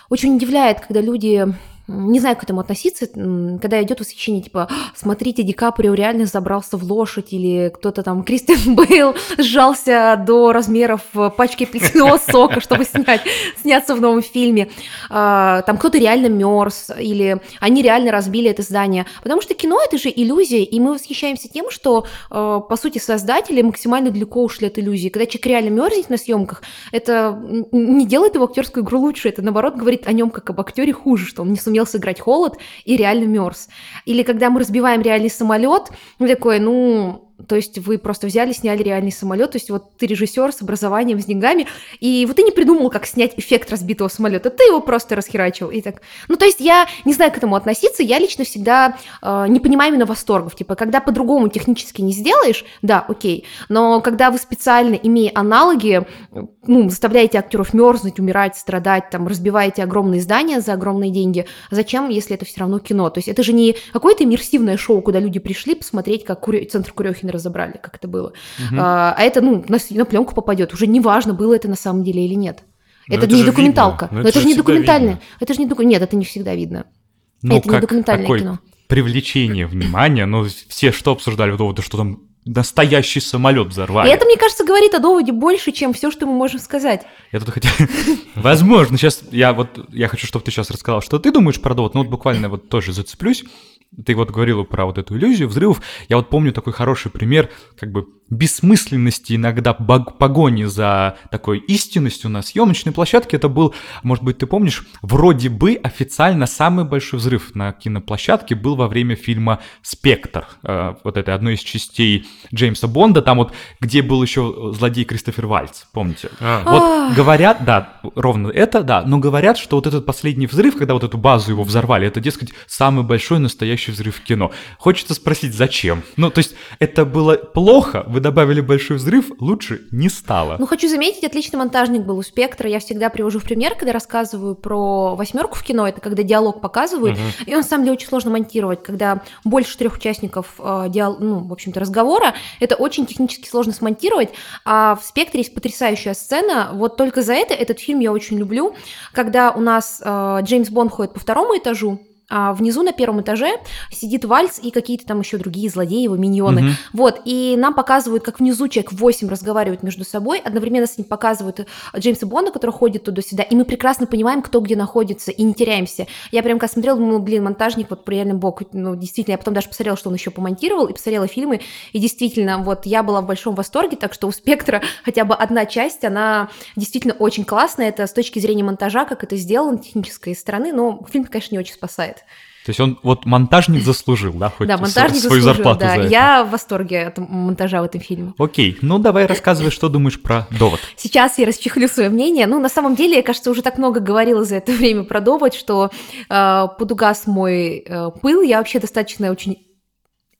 очень удивляет, когда люди не знаю, к этому относиться, когда идет восхищение, типа, смотрите, Ди Каприо реально забрался в лошадь, или кто-то там, Кристиан Бейл сжался до размеров пачки апельсинового сока, чтобы снять, сняться в новом фильме. А, там кто-то реально мерз, или они реально разбили это здание. Потому что кино — это же иллюзия, и мы восхищаемся тем, что, а, по сути, создатели максимально далеко ушли от иллюзии. Когда человек реально мерзнет на съемках, это не делает его актерскую игру лучше, это, наоборот, говорит о нем как об актере хуже, что он не сумел сумел сыграть холод и реально мерз. Или когда мы разбиваем реальный самолет, мы такой, ну, то есть вы просто взяли, сняли реальный самолет, то есть вот ты режиссер с образованием, с деньгами, и вот ты не придумал, как снять эффект разбитого самолета, ты его просто расхерачил и так. Ну, то есть я не знаю, к этому относиться, я лично всегда э, не понимаю именно восторгов, типа, когда по-другому технически не сделаешь, да, окей, но когда вы специально, имея аналоги, ну, заставляете актеров мерзнуть, умирать, страдать, там, разбиваете огромные здания за огромные деньги, зачем, если это все равно кино? То есть это же не какое-то иммерсивное шоу, куда люди пришли посмотреть, как Курё... центр Курехина разобрали, как это было. Угу. А, а это, ну, на, на пленку попадет. Уже не важно, было это на самом деле или нет. это, это не документалка. Но, Но это, же не документальное. Это же не доку... Нет, это не всегда видно. Ну, это как не документальное такой кино. Привлечение внимания, но все что обсуждали в доводы, что там настоящий самолет взорвали. И это, мне кажется, говорит о доводе больше, чем все, что мы можем сказать. Я тут хотел... Возможно, сейчас я вот, я хочу, чтобы ты сейчас рассказал, что ты думаешь про довод, ну вот буквально вот тоже зацеплюсь. Ты вот говорила про вот эту иллюзию взрывов. Я вот помню такой хороший пример, как бы бессмысленности иногда погони за такой истинностью на съемочной площадке. Это был, может быть, ты помнишь, вроде бы официально самый большой взрыв на киноплощадке был во время фильма «Спектр». Э, вот это одной из частей Джеймса Бонда, там вот, где был еще злодей Кристофер Вальц, помните? А. Вот говорят, да, ровно это, да, но говорят, что вот этот последний взрыв, когда вот эту базу его взорвали, это, дескать, самый большой настоящий взрыв в кино. Хочется спросить, зачем? Ну, то есть это было плохо, вы добавили большой взрыв, лучше не стало. Ну, хочу заметить, отличный монтажник был у Спектра. Я всегда привожу в пример, когда рассказываю про восьмерку в кино, это когда диалог показывают, угу. и он, на самом деле, очень сложно монтировать, когда больше трех участников э, диал... ну, в общем-то, разговора, это очень технически сложно смонтировать, а в Спектре есть потрясающая сцена, вот только за это этот фильм я очень люблю, когда у нас э, Джеймс Бонд ходит по второму этажу, а внизу на первом этаже сидит Вальц и какие-то там еще другие злодеи, его миньоны. Угу. Вот, и нам показывают, как внизу человек 8 разговаривают между собой, одновременно с ним показывают э, Джеймса Бонда, который ходит туда-сюда, и мы прекрасно понимаем, кто где находится, и не теряемся. Я прям как смотрела, думала, блин, монтажник, вот реально бог, ну, действительно, я потом даже посмотрела, что он еще помонтировал, и посмотрела фильмы, и действительно, вот я была в большом восторге, так что у «Спектра» хотя бы одна часть, она действительно очень классная, это с точки зрения монтажа, как это сделано, технической стороны, но фильм, конечно, не очень спасает. То есть он вот монтажник заслужил, да, хоть да, монтажник свою заслужил, зарплату да. за это. Я в восторге от монтажа в этом фильме. Окей, ну давай рассказывай, что думаешь про довод. Сейчас я расчехлю свое мнение. Ну, на самом деле, я, кажется, уже так много говорила за это время про довод, что э, подугас мой э, пыл. Я вообще достаточно очень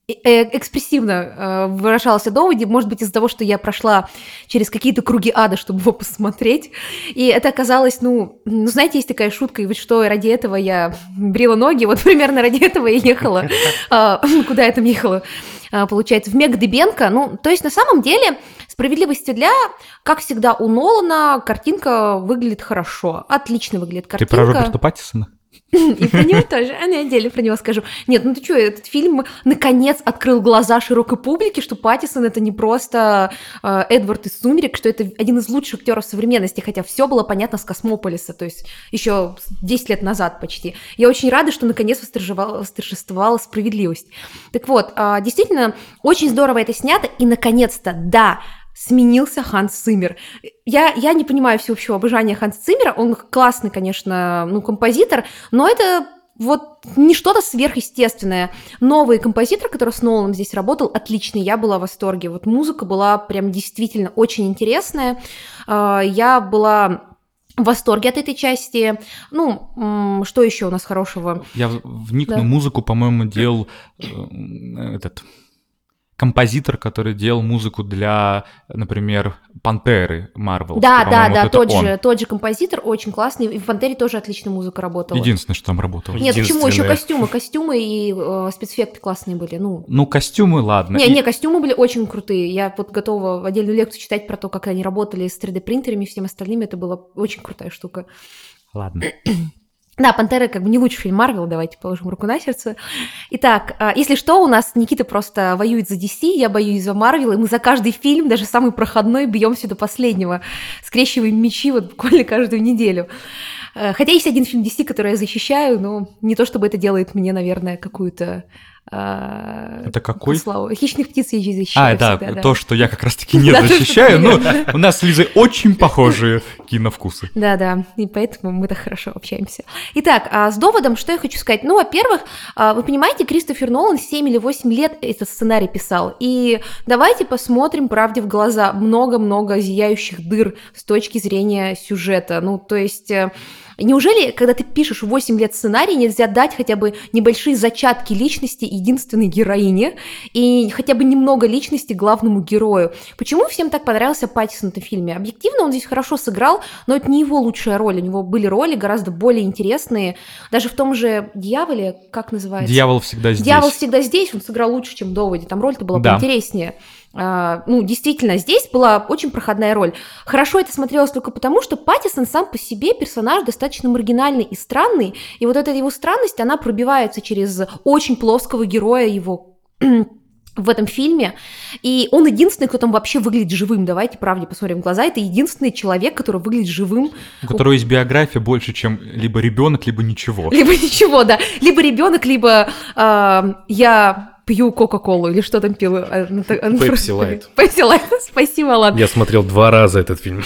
экспрессивно э, выражался доводе, может быть, из-за того, что я прошла через какие-то круги ада, чтобы его посмотреть. И это оказалось, ну, ну, знаете, есть такая шутка, и вот что ради этого я брила ноги, вот примерно ради этого я ехала. А, куда я там ехала? А, получается, в Мег Дебенко. Ну, то есть, на самом деле, справедливости для, как всегда, у Нолана картинка выглядит хорошо. Отлично выглядит Ты картинка. про Роберта Паттисона? И про него тоже. А я отдельно про него скажу. Нет, ну ты что, этот фильм наконец открыл глаза широкой публике, что Паттисон это не просто э, Эдвард из «Сумерек», что это один из лучших актеров современности, хотя все было понятно с «Космополиса», то есть еще 10 лет назад почти. Я очень рада, что наконец восторжествовала справедливость. Так вот, э, действительно, очень здорово это снято, и наконец-то, да, сменился Ханс Циммер. Я, я не понимаю всеобщего обожания Ханса Циммера, он классный, конечно, ну, композитор, но это вот не что-то сверхъестественное. Новый композитор, который с Ноланом здесь работал, отличный, я была в восторге. Вот музыка была прям действительно очень интересная. А, Я была в восторге от этой части. Ну, что еще у нас хорошего? Я вникну, Да. музыку, по-моему, делал э, этот композитор, который делал музыку для, например, Пантеры Марвел. Да, да, да, вот тот он. же, тот же композитор, очень классный. И в Пантере тоже отличная музыка работала. Единственное, что там работало. Нет, почему? Еще костюмы, костюмы и э, спецэффекты классные были. Ну, Ну, костюмы, ладно. не, И- не, костюмы были очень крутые. Я вот готова отдельную лекцию читать про то, как они работали с 3D-принтерами и всем остальным. Это была очень крутая штука. Ладно. Да, «Пантера» как бы не лучший фильм Марвел, давайте положим руку на сердце. Итак, а, если что, у нас Никита просто воюет за DC, я боюсь за Марвел, и мы за каждый фильм, даже самый проходной, бьемся до последнего. Скрещиваем мечи вот буквально каждую неделю. Э, Хотя есть один фильм DC, который я защищаю, но не то чтобы это делает мне, наверное, какую-то Это какой? славу. «Хищных птиц» я защищаю А, да, всегда, да. то, что я как раз-таки не защищаю, но не- у нас с Лизой очень похожие киновкусы. Да, да, и поэтому мы так хорошо общаемся. Итак, а с доводом, что я хочу сказать? Ну, во-первых, а, вы понимаете, Кристофер Нолан 7 или 8 лет этот сценарий писал. И давайте посмотрим правде в глаза. Много-много зияющих дыр с точки зрения сюжета. Ну, то есть... Неужели, когда ты пишешь 8 лет сценарий, нельзя дать хотя бы небольшие зачатки личности единственной героине и хотя бы немного личности главному герою? Почему всем так понравился Паттисон в этом фильме? Объективно он здесь хорошо сыграл, но это не его лучшая роль. У него были роли гораздо более интересные. Даже в том же «Дьяволе», как называется? Дьявол всегда здесь. Дьявол всегда здесь, он сыграл лучше, чем в доводе. Там роль-то была Да. поинтереснее. А, ну, действительно, здесь была очень проходная роль. Хорошо это смотрелось только потому, что Паттисон сам по себе персонаж достаточно маргинальный и странный, и вот эта его странность, она пробивается через очень плоского героя его в этом фильме, и он единственный, кто там вообще выглядит живым. Давайте правде посмотрим в глаза. Это единственный человек, который выглядит живым У которого есть биография больше, чем либо ребенок, либо ничего. Либо ничего, да. Либо ребенок, либо а, я пью Кока-Колу или что там пил. а, ну, так- ну, Pepsi просто- Light. Pepsi Light, спасибо, ладно. Я смотрел два раза этот фильм.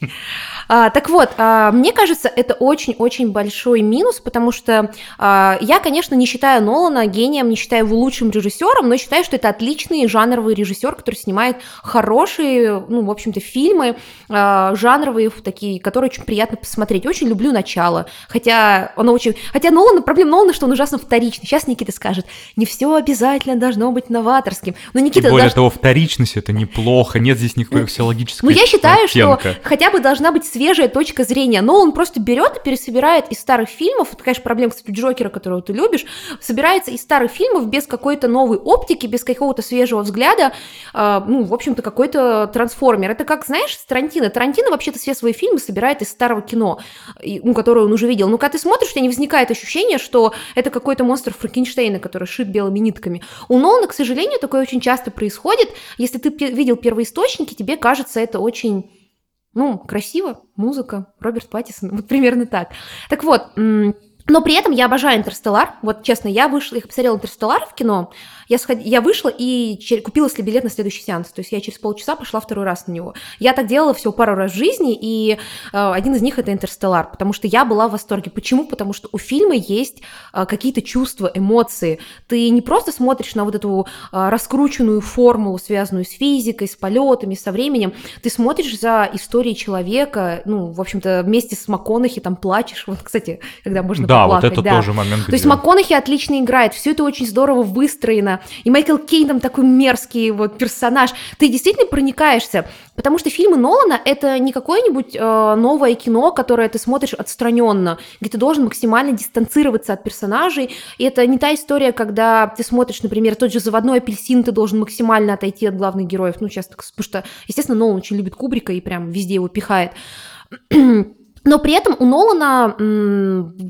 А, так вот, а, мне кажется, это очень-очень большой минус, потому что а, я, конечно, не считаю Нолана гением, не считаю его лучшим режиссером, но считаю, что это отличный жанровый режиссер, который снимает хорошие, ну, в общем-то, фильмы а, жанровые, такие, которые очень приятно посмотреть. Очень люблю начало, хотя оно очень... Хотя Нолан, проблема Нолана, что он ужасно вторичный. Сейчас Никита скажет, не все обязательно должно быть новаторским. Но Никита... Тем более даже- того, вторичность это неплохо, нет здесь никакой аксиологической ну, я считаю, оттенка. что хотя бы должна быть свежая точка зрения. Но он просто берет и пересобирает из старых фильмов. Это, конечно, проблема, кстати, Джокера, которого ты любишь. Собирается из старых фильмов без какой-то новой оптики, без какого-то свежего взгляда. а, ну, в общем-то, какой-то трансформер. Это как, знаешь, Тарантино. Тарантино вообще-то все свои фильмы собирает из старого кино, и, ну, которое он уже видел. Но когда ты смотришь, у тебя не возникает ощущение, что это какой-то монстр Франкенштейна, который шит белыми нитками. У Нолана, к сожалению, такое очень часто происходит. Если ты видел первоисточники, тебе кажется это очень ну, красиво, музыка, Роберт Паттисон, вот примерно так. Так вот, но при этом я обожаю «Интерстеллар». Вот, честно, я вышла, я посмотрела «Интерстеллар» в кино, я, сход- я вышла и чер- купила себе билет на следующий сеанс. То есть я через полчаса пошла второй раз на него. Я так делала всего пару раз в жизни, и э, один из них — это «Интерстеллар», потому что я была в восторге. Почему? Потому что у фильма есть э, какие-то чувства, эмоции. Ты не просто смотришь на вот эту э, раскрученную формулу, связанную с физикой, с полетами, со временем. Ты смотришь за историей человека, ну, в общем-то, вместе с МакКонахи там плачешь. Вот, кстати, когда можно Да, Да, вот это да. тоже момент, То есть где- МакКонахи отлично играет, все это очень здорово выстроено, и Майкл Кейн там такой мерзкий вот персонаж. Ты действительно проникаешься, потому что фильмы Нолана — это не какое-нибудь э, новое кино, которое ты смотришь отстраненно, где ты должен максимально дистанцироваться от персонажей, и это не та история, когда ты смотришь, например, тот же «Заводной апельсин», ты должен максимально отойти от главных героев, ну, сейчас, потому что, естественно, Нолан очень любит Кубрика и прям везде его пихает. Но при этом у Нолана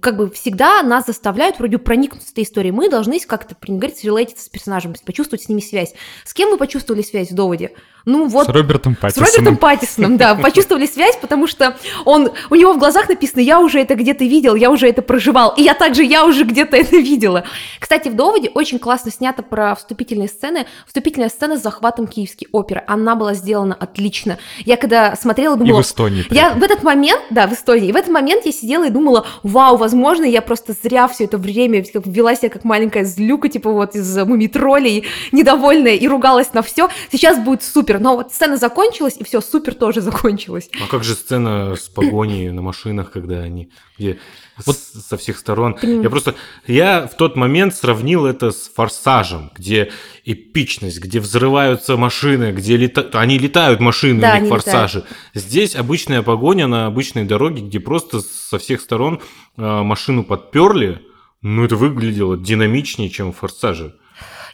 как бы всегда нас заставляют вроде проникнуться этой историей. Мы должны как-то, говорить, релейтиться с персонажем, почувствовать с ними связь. С кем вы почувствовали связь в «Доводе»? Ну вот С Робертом с Паттисоном. Робертом Паттисоном, да, почувствовали связь, потому что он, у него в глазах написано, я уже это где-то видел, я уже это проживал, и я также, я уже где-то это видела. Кстати, в «Доводе» очень классно снято про вступительные сцены, вступительная сцена с захватом Киевской оперы, она была сделана отлично. Я когда смотрела, И думала, в Эстонии. я в этот момент, да, в Эстонии, и в этот момент я сидела и думала, вау, возможно, я просто зря все это время вела себя как маленькая злюка, типа вот из мумитролей, недовольная и ругалась на все. Сейчас будет супер. Но вот сцена закончилась, и все, супер тоже закончилось. А как же сцена с погоней на машинах, когда они где Вот- с- со всех сторон? Я просто я в тот момент сравнил это с форсажем, где эпичность, где взрываются машины, где лета- они летают машины, Да, у них форсажи. Здесь обычная погоня на обычной дороге, где просто со всех сторон э, машину подперли. Ну, это выглядело динамичнее, чем в форсаже.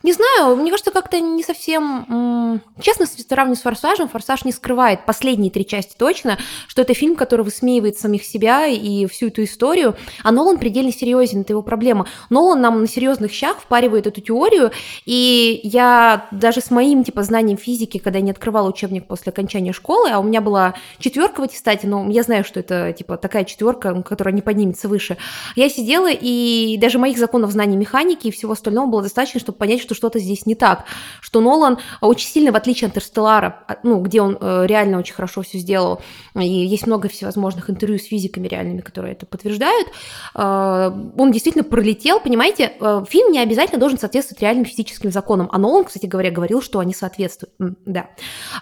Не знаю, мне кажется, как-то не совсем... Честно, сравниваю с «Форсажем», «Форсаж» не скрывает, последние три части точно, что это фильм, который высмеивает самих себя и всю эту историю, а Нолан предельно серьезен, это его проблема. Нолан нам на серьезных щах впаривает эту теорию, и я даже с моим, типа, знанием физики, когда я не открывала учебник после окончания школы, а у меня была четверка в аттестате, но я знаю, что это, типа, такая четверка, которая не поднимется выше, я сидела, и даже моих законов знания механики и всего остального было достаточно, чтобы понять, что что-то здесь не так. Что Нолан очень сильно, в отличие от Интерстеллара, а, ну, где он э, реально очень хорошо все сделал, и есть много всевозможных интервью с физиками реальными, которые это подтверждают, э, он действительно пролетел, понимаете, э, фильм не обязательно должен соответствовать реальным физическим законам, а Нолан, кстати говоря, говорил, что они соответствуют. Да.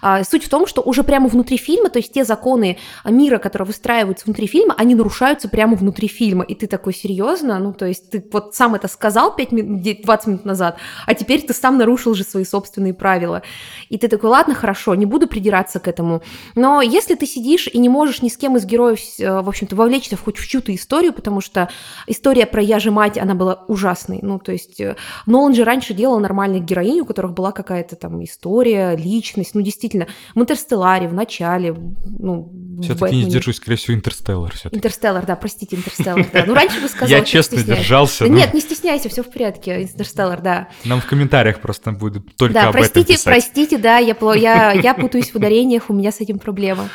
А, Суть в том, что уже прямо внутри фильма, то есть те законы мира, которые выстраиваются внутри фильма, они нарушаются прямо внутри фильма. И ты такой, серьезно? Ну, то есть ты вот сам это сказал 5 минут, 20 минут назад, а теперь ты сам нарушил же свои собственные правила. И ты такой, ладно, хорошо, не буду придираться к этому. Но если ты сидишь и не можешь ни с кем из героев, э, в общем-то, вовлечься в хоть в чью-то историю, потому что история про я же мать, она была ужасной. Ну, то есть э, Нолан же раньше делал нормальных героинь, у которых была какая-то там история, личность. Ну, действительно, в «Интерстелларе», в начале, ну, Все-таки не сдержусь, скорее всего, Интерстеллар все-таки. Интерстеллар, да, простите, Интерстеллар, да. Ну, раньше бы сказала, Я честно держался. Да ну, Нет, не стесняйся, все в порядке, Интерстеллар, да. Нам в комментариях просто будет только Да, об этом простите, писать. простите, да, я, пло- я, я путаюсь в ударениях, у меня с этим проблема.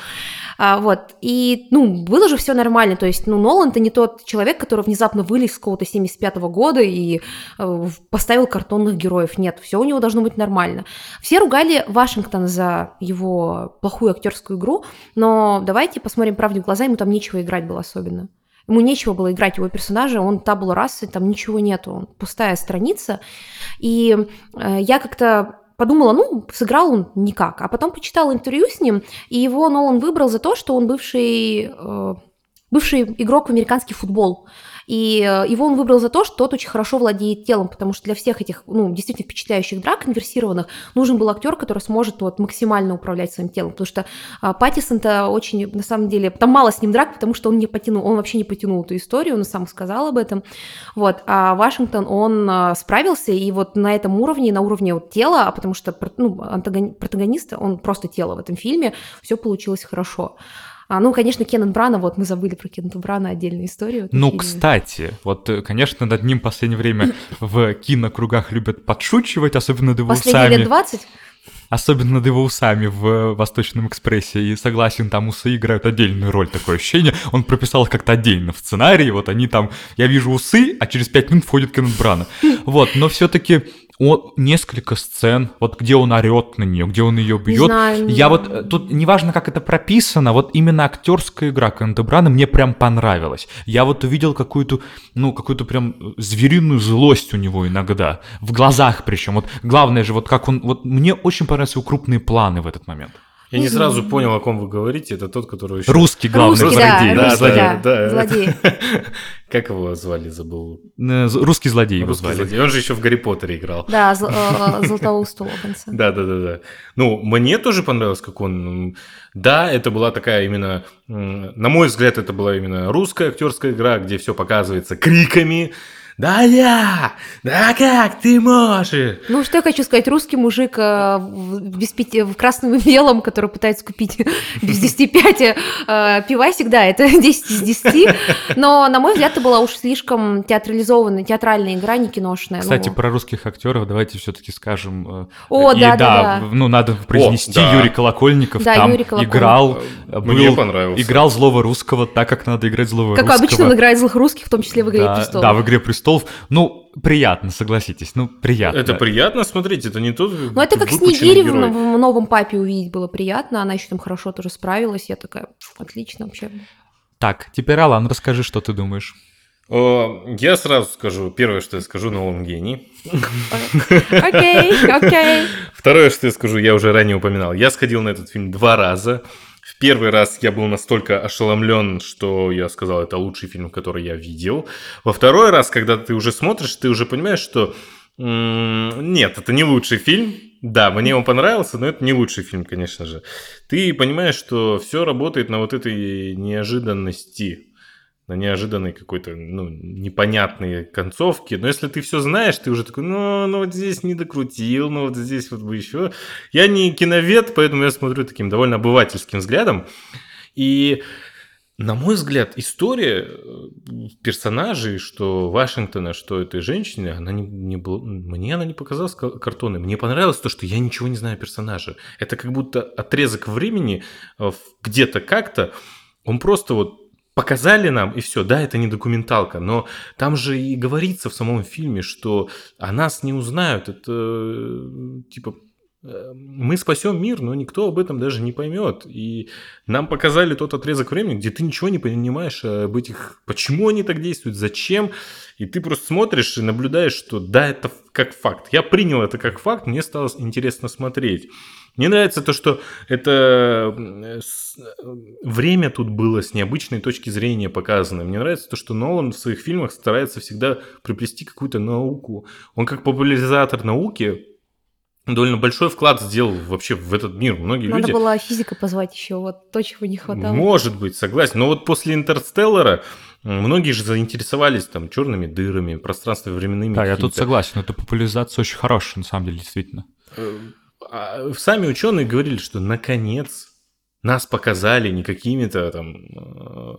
А, вот, и, ну, было же все нормально, то есть, ну, Нолан-то не тот человек, который внезапно вылез с какого-то 75-го года и э, поставил картонных героев, нет, все у него должно быть нормально. Все ругали Вашингтона за его плохую актерскую игру, но давайте посмотрим правде в глаза, ему там нечего играть было особенно. Ему нечего было играть его персонажа, он табула расы, там ничего нету, он пустая страница. И э, я как-то подумала, ну, сыграл он никак. А потом почитала интервью с ним, и его Нолан выбрал за то, что он бывший, э, бывший игрок в американский футбол. И э, его он выбрал за то, что тот очень хорошо владеет телом, потому что для всех этих, ну, действительно впечатляющих драк инверсированных нужен был актер, который сможет вот, максимально управлять своим телом. Потому что а, Паттисон-то очень, на самом деле, там мало с ним драк, потому что он не потянул, он вообще не потянул эту историю, он сам сказал об этом. Вот. А Вашингтон, он а, справился, и вот на этом уровне, на уровне вот тела, а потому что ну, антагони- протагонист, он просто тело в этом фильме, все получилось хорошо. А, ну, конечно, Кеннет Брана, вот мы забыли про Кеннета Брана отдельную историю. Ну, фильме. кстати, вот, э, конечно, над ним в последнее время в кинокругах любят подшучивать, особенно над его Последние усами. лет 20? Особенно над его усами в «Восточном экспрессе». И согласен, там усы играют отдельную роль, такое ощущение. Он прописал их как-то отдельно в сценарии. Вот они там... Я вижу усы, а через пять минут входит Кеннет Брана. Вот, но все-таки несколько сцен, вот где он орет на нее, где он ее Не бьет. знаю, не Я знаю. вот э, тут неважно, как это прописано, вот именно актерская игра Кеннета Брана мне прям понравилась. Я вот увидел какую-то, ну, какую-то прям э, звериную злость у него иногда. В глазах причем. Вот главное же, вот как он, вот мне очень понравились его крупные планы в этот момент. Я не Не сразу знаю. понял, о ком вы говорите. Это тот, который еще... Русский главный Русский, злодей. да, Да, русский, да, да, да. злодей. Как его звали, забыл. Э, Русский злодей его звали. злодей. Он же еще в Гарри Поттере играл. Да, зл- э, Златоуст Локонса. Да, да, да, да. Ну, мне тоже понравилось, как он. Да, это была такая именно, на мой взгляд, это была именно русская актерская игра, где все показывается криками. Да я! Да как ты можешь? Ну, что я хочу сказать, русский мужик э, в, без пяти- в красном и белом, который пытается купить без 10 5 э, пивасик, да, это 10 из 10. Но, на мой взгляд, это была уж слишком театрализованная, театральная игра, не киношная. Кстати, Ну, про русских актеров давайте все-таки скажем. э, О, и да, да, да. Ну, надо произнести да. Юрий Колокольников Да, там Юрий Колокольников. играл, э, Мне был- понравился. играл злого русского так, как надо играть злого Как русского. обычно он играет злых русских, в том числе в «Игре да, престолов». Да, в «Игре престолов». Ну, приятно, согласитесь, ну, приятно. Это приятно смотреть, это не тот Ну, это как выпученный Снегири в, герой. в новом папе увидеть было приятно. Она еще там хорошо тоже справилась. Я такая, отлично вообще. Так, теперь, Алан, расскажи, что ты думаешь. Я сразу скажу, первое, что я скажу, Нолан гений. Окей, окей. Второе, что я скажу, я уже ранее упоминал. Я сходил на этот фильм два раза. Первый раз я был настолько ошеломлен, что я сказал, это лучший фильм, который я видел. Во второй раз, когда ты уже смотришь, ты уже понимаешь, что нет, это не лучший фильм. Да, мне он понравился, но это не лучший фильм, конечно же. Ты понимаешь, что все работает на вот этой неожиданности, на неожиданной какой-то, ну, непонятной концовке. Но если ты все знаешь, ты уже такой, ну, ну вот здесь не докрутил, ну вот здесь вот бы еще. Я не киновед, поэтому я смотрю таким довольно обывательским взглядом. И, на мой взгляд, история э, персонажей, что Вашингтона, что этой женщины, она не, не была, мне она не показалась ка- картонной. Мне понравилось то, что я ничего не знаю о персонаже. Это как будто отрезок времени э, где-то как-то, он просто вот показали нам, и все. Да, это не документалка, но там же и говорится в самом фильме, что о нас не узнают. Это э, типа э, мы спасем мир, но никто об этом даже не поймет. И нам показали тот отрезок времени, где ты ничего не понимаешь об этих, почему они так действуют, зачем. И ты просто смотришь и наблюдаешь, что да, это как факт. Я принял это как факт, мне стало интересно смотреть. Мне нравится то, что это э, время тут было с необычной точки зрения показано. Мне нравится то, что Нолан в своих фильмах старается всегда приплести какую-то науку. Он как популяризатор науки довольно большой вклад сделал вообще в этот мир. Многие Надо люди... было физика позвать еще, вот то, чего не хватало. Может быть, согласен. Но вот после Интерстеллара многие же заинтересовались там черными дырами, пространственно-временными. Да, я тут согласен, эта популяризация очень хорошая, на самом деле, действительно. А Сами ученые говорили, что наконец нас показали не какими-то там, э,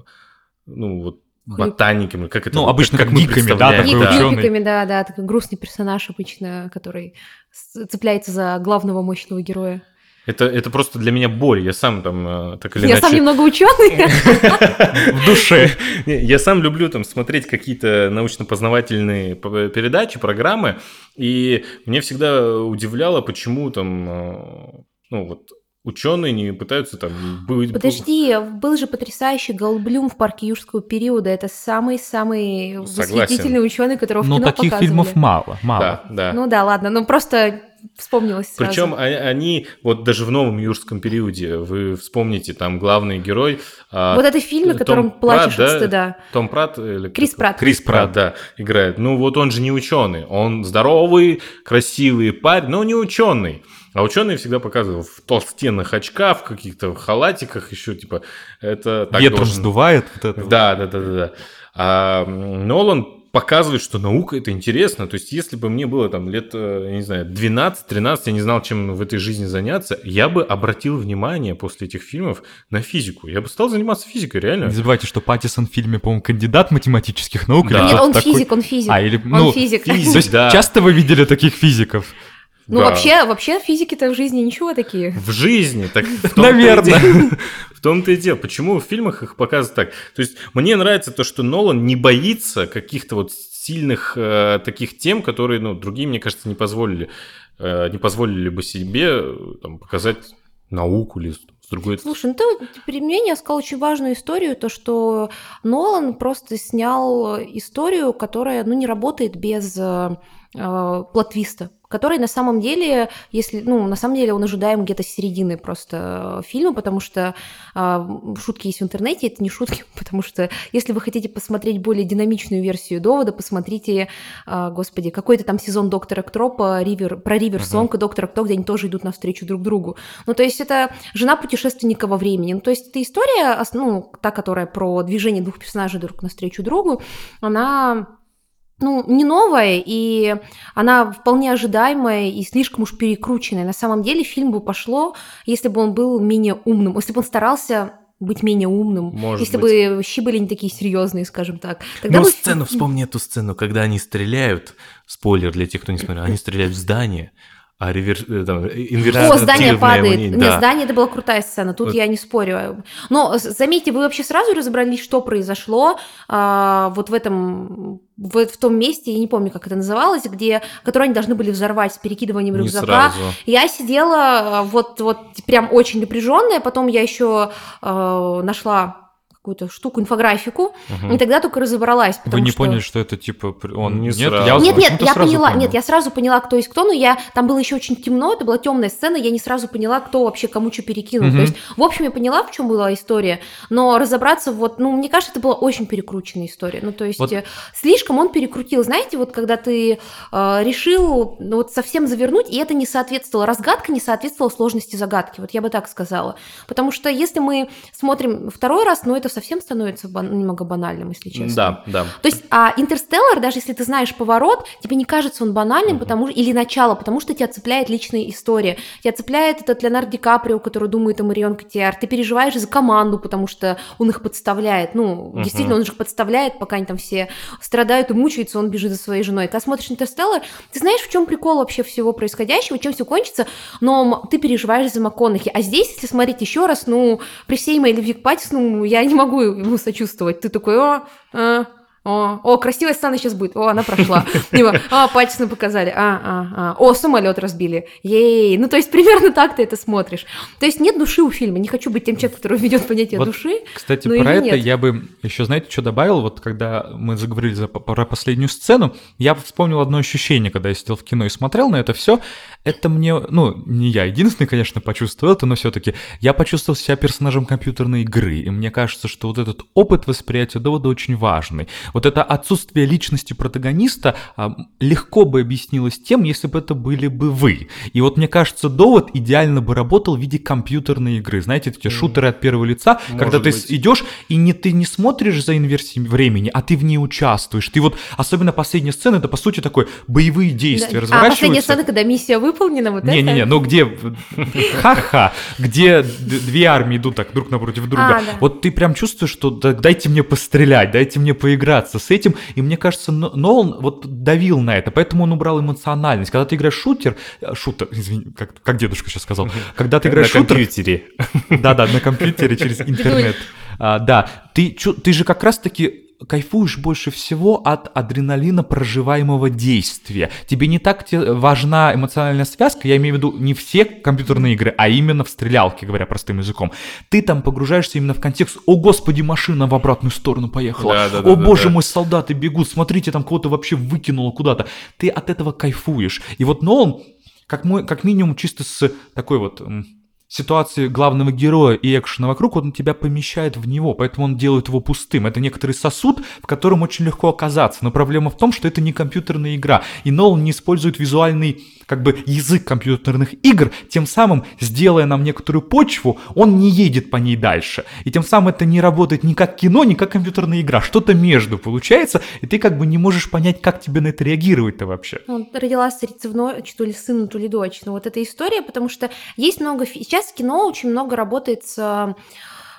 ну вот ботаниками, как это Ну, обычно как мы гиками, да, такой Гик- учёный. гиками, да, да, такой грустный персонаж обычно, который цепляется за главного мощного героя. Это, это просто для меня боль. Я сам там э, так или Я иначе... сам немного ученый. В душе. Я сам люблю там смотреть какие-то научно-познавательные передачи, программы, и мне всегда удивляло, почему там, э, ну вот, ученые не пытаются там быть... Подожди, был же потрясающий Голблюм в парке юрского периода. Это самый-самый Согласен. восхитительный ученый, которого в Но кино таких показывали. фильмов мало, мало. Да, да. Ну да, ладно, ну просто вспомнилось сразу. Причем они, вот даже в новом юрском периоде, вы вспомните, там главный герой... а, Вот это фильм, на Том котором плачешь да? от стыда. Том Пратт? Или Крис кто? Пратт. Крис Пратт, да, играет. Ну вот он же не ученый. Он здоровый, красивый парень, но не ученый. А ученые всегда показывают в толстенных очках, в каких-то халатиках еще, типа, это так Ветром должен- сдувает вот это. Да, да, да, да, да. А Нолан показывает, что наука это интересно. То есть, если бы мне было там лет, э, я не знаю, 12-13, я не знал, чем в этой жизни заняться, я бы обратил внимание после этих фильмов на физику. Я бы стал заниматься физикой, реально. Не забывайте, что Паттисон в фильме, по-моему, кандидат математических наук. или Да. Нет, он такой. физик, он физик. А, или, Он ну, физик. физик. То есть Да. часто вы видели таких физиков? Ну, Да. вообще, вообще физики-то в жизни ничего такие. В жизни, так в том-то и Наверное. дело. В том-то и дело. Почему в фильмах их показывают так? То есть мне нравится то, что Нолан не боится каких-то вот сильных э, таких тем, которые, ну, другие, мне кажется, не позволили, э, не позволили бы себе э, там, показать науку или с другой Слушай, ну ты вот при мне сказал очень важную историю, то, что Нолан просто снял историю, которая, ну, не работает без э, плотвиста, который на самом деле, если, ну, на самом деле он ожидаем где-то с середины просто э, фильма, потому что э, шутки есть в интернете, это не шутки, потому что если вы хотите посмотреть более динамичную версию довода, посмотрите, э, господи, какой-то там сезон Доктора Кто по Ривер, про Ривер Сонг и Доктора Кто, где они тоже идут навстречу друг другу. Ну, то есть это жена путешественника во времени. Ну, то есть это история, ну, та, которая про движение двух персонажей друг навстречу другу, она ну, не новая, и она вполне ожидаемая и слишком уж перекрученная. На самом деле фильм бы пошло, если бы он был менее умным, если бы он старался быть менее умным, Может если быть. бы щи были не такие серьезные, скажем так. Тогда Ну, бы- сцену, вспомни эту сцену, когда они стреляют, спойлер для тех, кто не смотрел, они стреляют в здание, а ревер... э, там, э, О, инвертивное здание падает. Нет, да. здание это была крутая сцена, тут Вот. я не спорю. Но заметьте, вы вообще сразу разобрались, что произошло а, вот в этом, в, в том месте, я не помню, как это называлось, где, которое они должны были взорвать с перекидыванием рюкзака. Я сидела э, вот, вот прям очень напряженная, потом я еще э, нашла какую-то штуку, инфографику, Мгм. и тогда только разобралась. Вы не что... поняли, что это типа он Не нет? сразу. Я Нет, нет, почему-то я поняла, понял. нет, я сразу поняла, кто есть кто, но я там было еще очень темно, это была темная сцена, я не сразу поняла, кто вообще кому что перекинул. Мгм. То есть, в общем, я поняла, в чем была история, но разобраться вот, ну, мне кажется, это была очень перекрученная история. Ну, то есть, Вот. э, слишком он перекрутил. Знаете, вот когда ты э, решил ну, вот совсем завернуть, и это не соответствовало, разгадка не соответствовала сложности загадки, вот я бы так сказала. Потому что если мы смотрим второй раз, ну, это совсем становится бан- немного банальным, если честно. Да, да. То есть, а Интерстеллар, даже если ты знаешь поворот, тебе не кажется он банальным, Мгм. потому или начало, потому что тебя цепляет личная история. Тебя цепляет этот Леонардо Ди Каприо, который думает о Марион Котиар. Ты переживаешь за команду, потому что он их подставляет. Ну, Мгм. действительно, он же их подставляет, пока они там все страдают и мучаются, он бежит за своей женой. Когда смотришь Интерстеллар, ты знаешь, в чем прикол вообще всего происходящего, чем все кончится, но ты переживаешь за МакКонахи. А здесь, если смотреть еще раз, ну, при всей моей любви к Паттисону, я не могу ему сочувствовать. Ты такой, о, а, о, о, красивая сцена сейчас будет. О, она прошла. Типа, а, Паттисона показали. А, а, а. О, самолет разбили. Ей. Ну, то есть, примерно так ты это смотришь. То есть, нет души у фильма. Не хочу быть тем человеком, который ведет понятие Вот, души. Кстати, про это нет? я бы еще, знаете, что добавил? Вот когда мы заговорили за, про последнюю сцену, я вспомнил одно ощущение, когда я сидел в кино и смотрел на это все. Это мне, ну, не я единственный, конечно, почувствовал это, но все-таки я почувствовал себя персонажем компьютерной игры. И мне кажется, что вот этот опыт восприятия довода очень важный. Вот это отсутствие личности протагониста а, легко бы объяснилось тем, если бы это были бы вы. И вот мне кажется, довод идеально бы работал в виде компьютерной игры. Знаете, эти шутеры от первого лица, Может когда ты быть. идешь и не ты не смотришь за инверсией времени, а ты в ней участвуешь. Ты вот, особенно последняя сцена, это по сути такой боевые действия Да. А разворачиваются. последняя сцена, когда миссия выполнена, вот Не-не-не, это... ну где, ха-ха, где две армии идут так друг напротив друга. А, да. Вот ты прям чувствуешь, что да- дайте мне пострелять, дайте мне поиграться с этим. И мне кажется, Но- Нолан вот давил на это, поэтому он убрал эмоциональность. Когда ты играешь шутер, э, шутер, извини, как, как дедушка сейчас сказал, когда ты На играешь шутер, компьютере. да-да, на компьютере через интернет. А, да, ты, чу- ты же как раз-таки кайфуешь больше всего от адреналина проживаемого действия. Тебе не так важна эмоциональная связка, я имею в виду не все компьютерные игры, а именно в стрелялке, говоря простым языком. Ты там погружаешься именно в контекст «О, господи, машина в обратную сторону поехала! Да-да-да-да-да. О, боже мой, солдаты бегут, смотрите, там кого-то вообще выкинуло куда-то!» Ты от этого кайфуешь. И вот Нолан, как, мой, как минимум, чисто с такой вот ситуации главного героя и экшена вокруг, он тебя помещает в него, поэтому он делает его пустым. Это некоторый сосуд, в котором очень легко оказаться. Но проблема в том, что это не компьютерная игра. И Нолан не использует визуальный как бы язык компьютерных игр, тем самым, сделая нам некоторую почву, он не едет по ней дальше. И тем самым это не работает ни как кино, ни как компьютерная игра. Что-то между получается, и ты как бы не можешь понять, как тебе на это реагировать-то вообще. Ну, родилась царица в то ли сын, то ли дочь. Ну, вот эта история, потому что есть много... Сейчас кино очень много работает с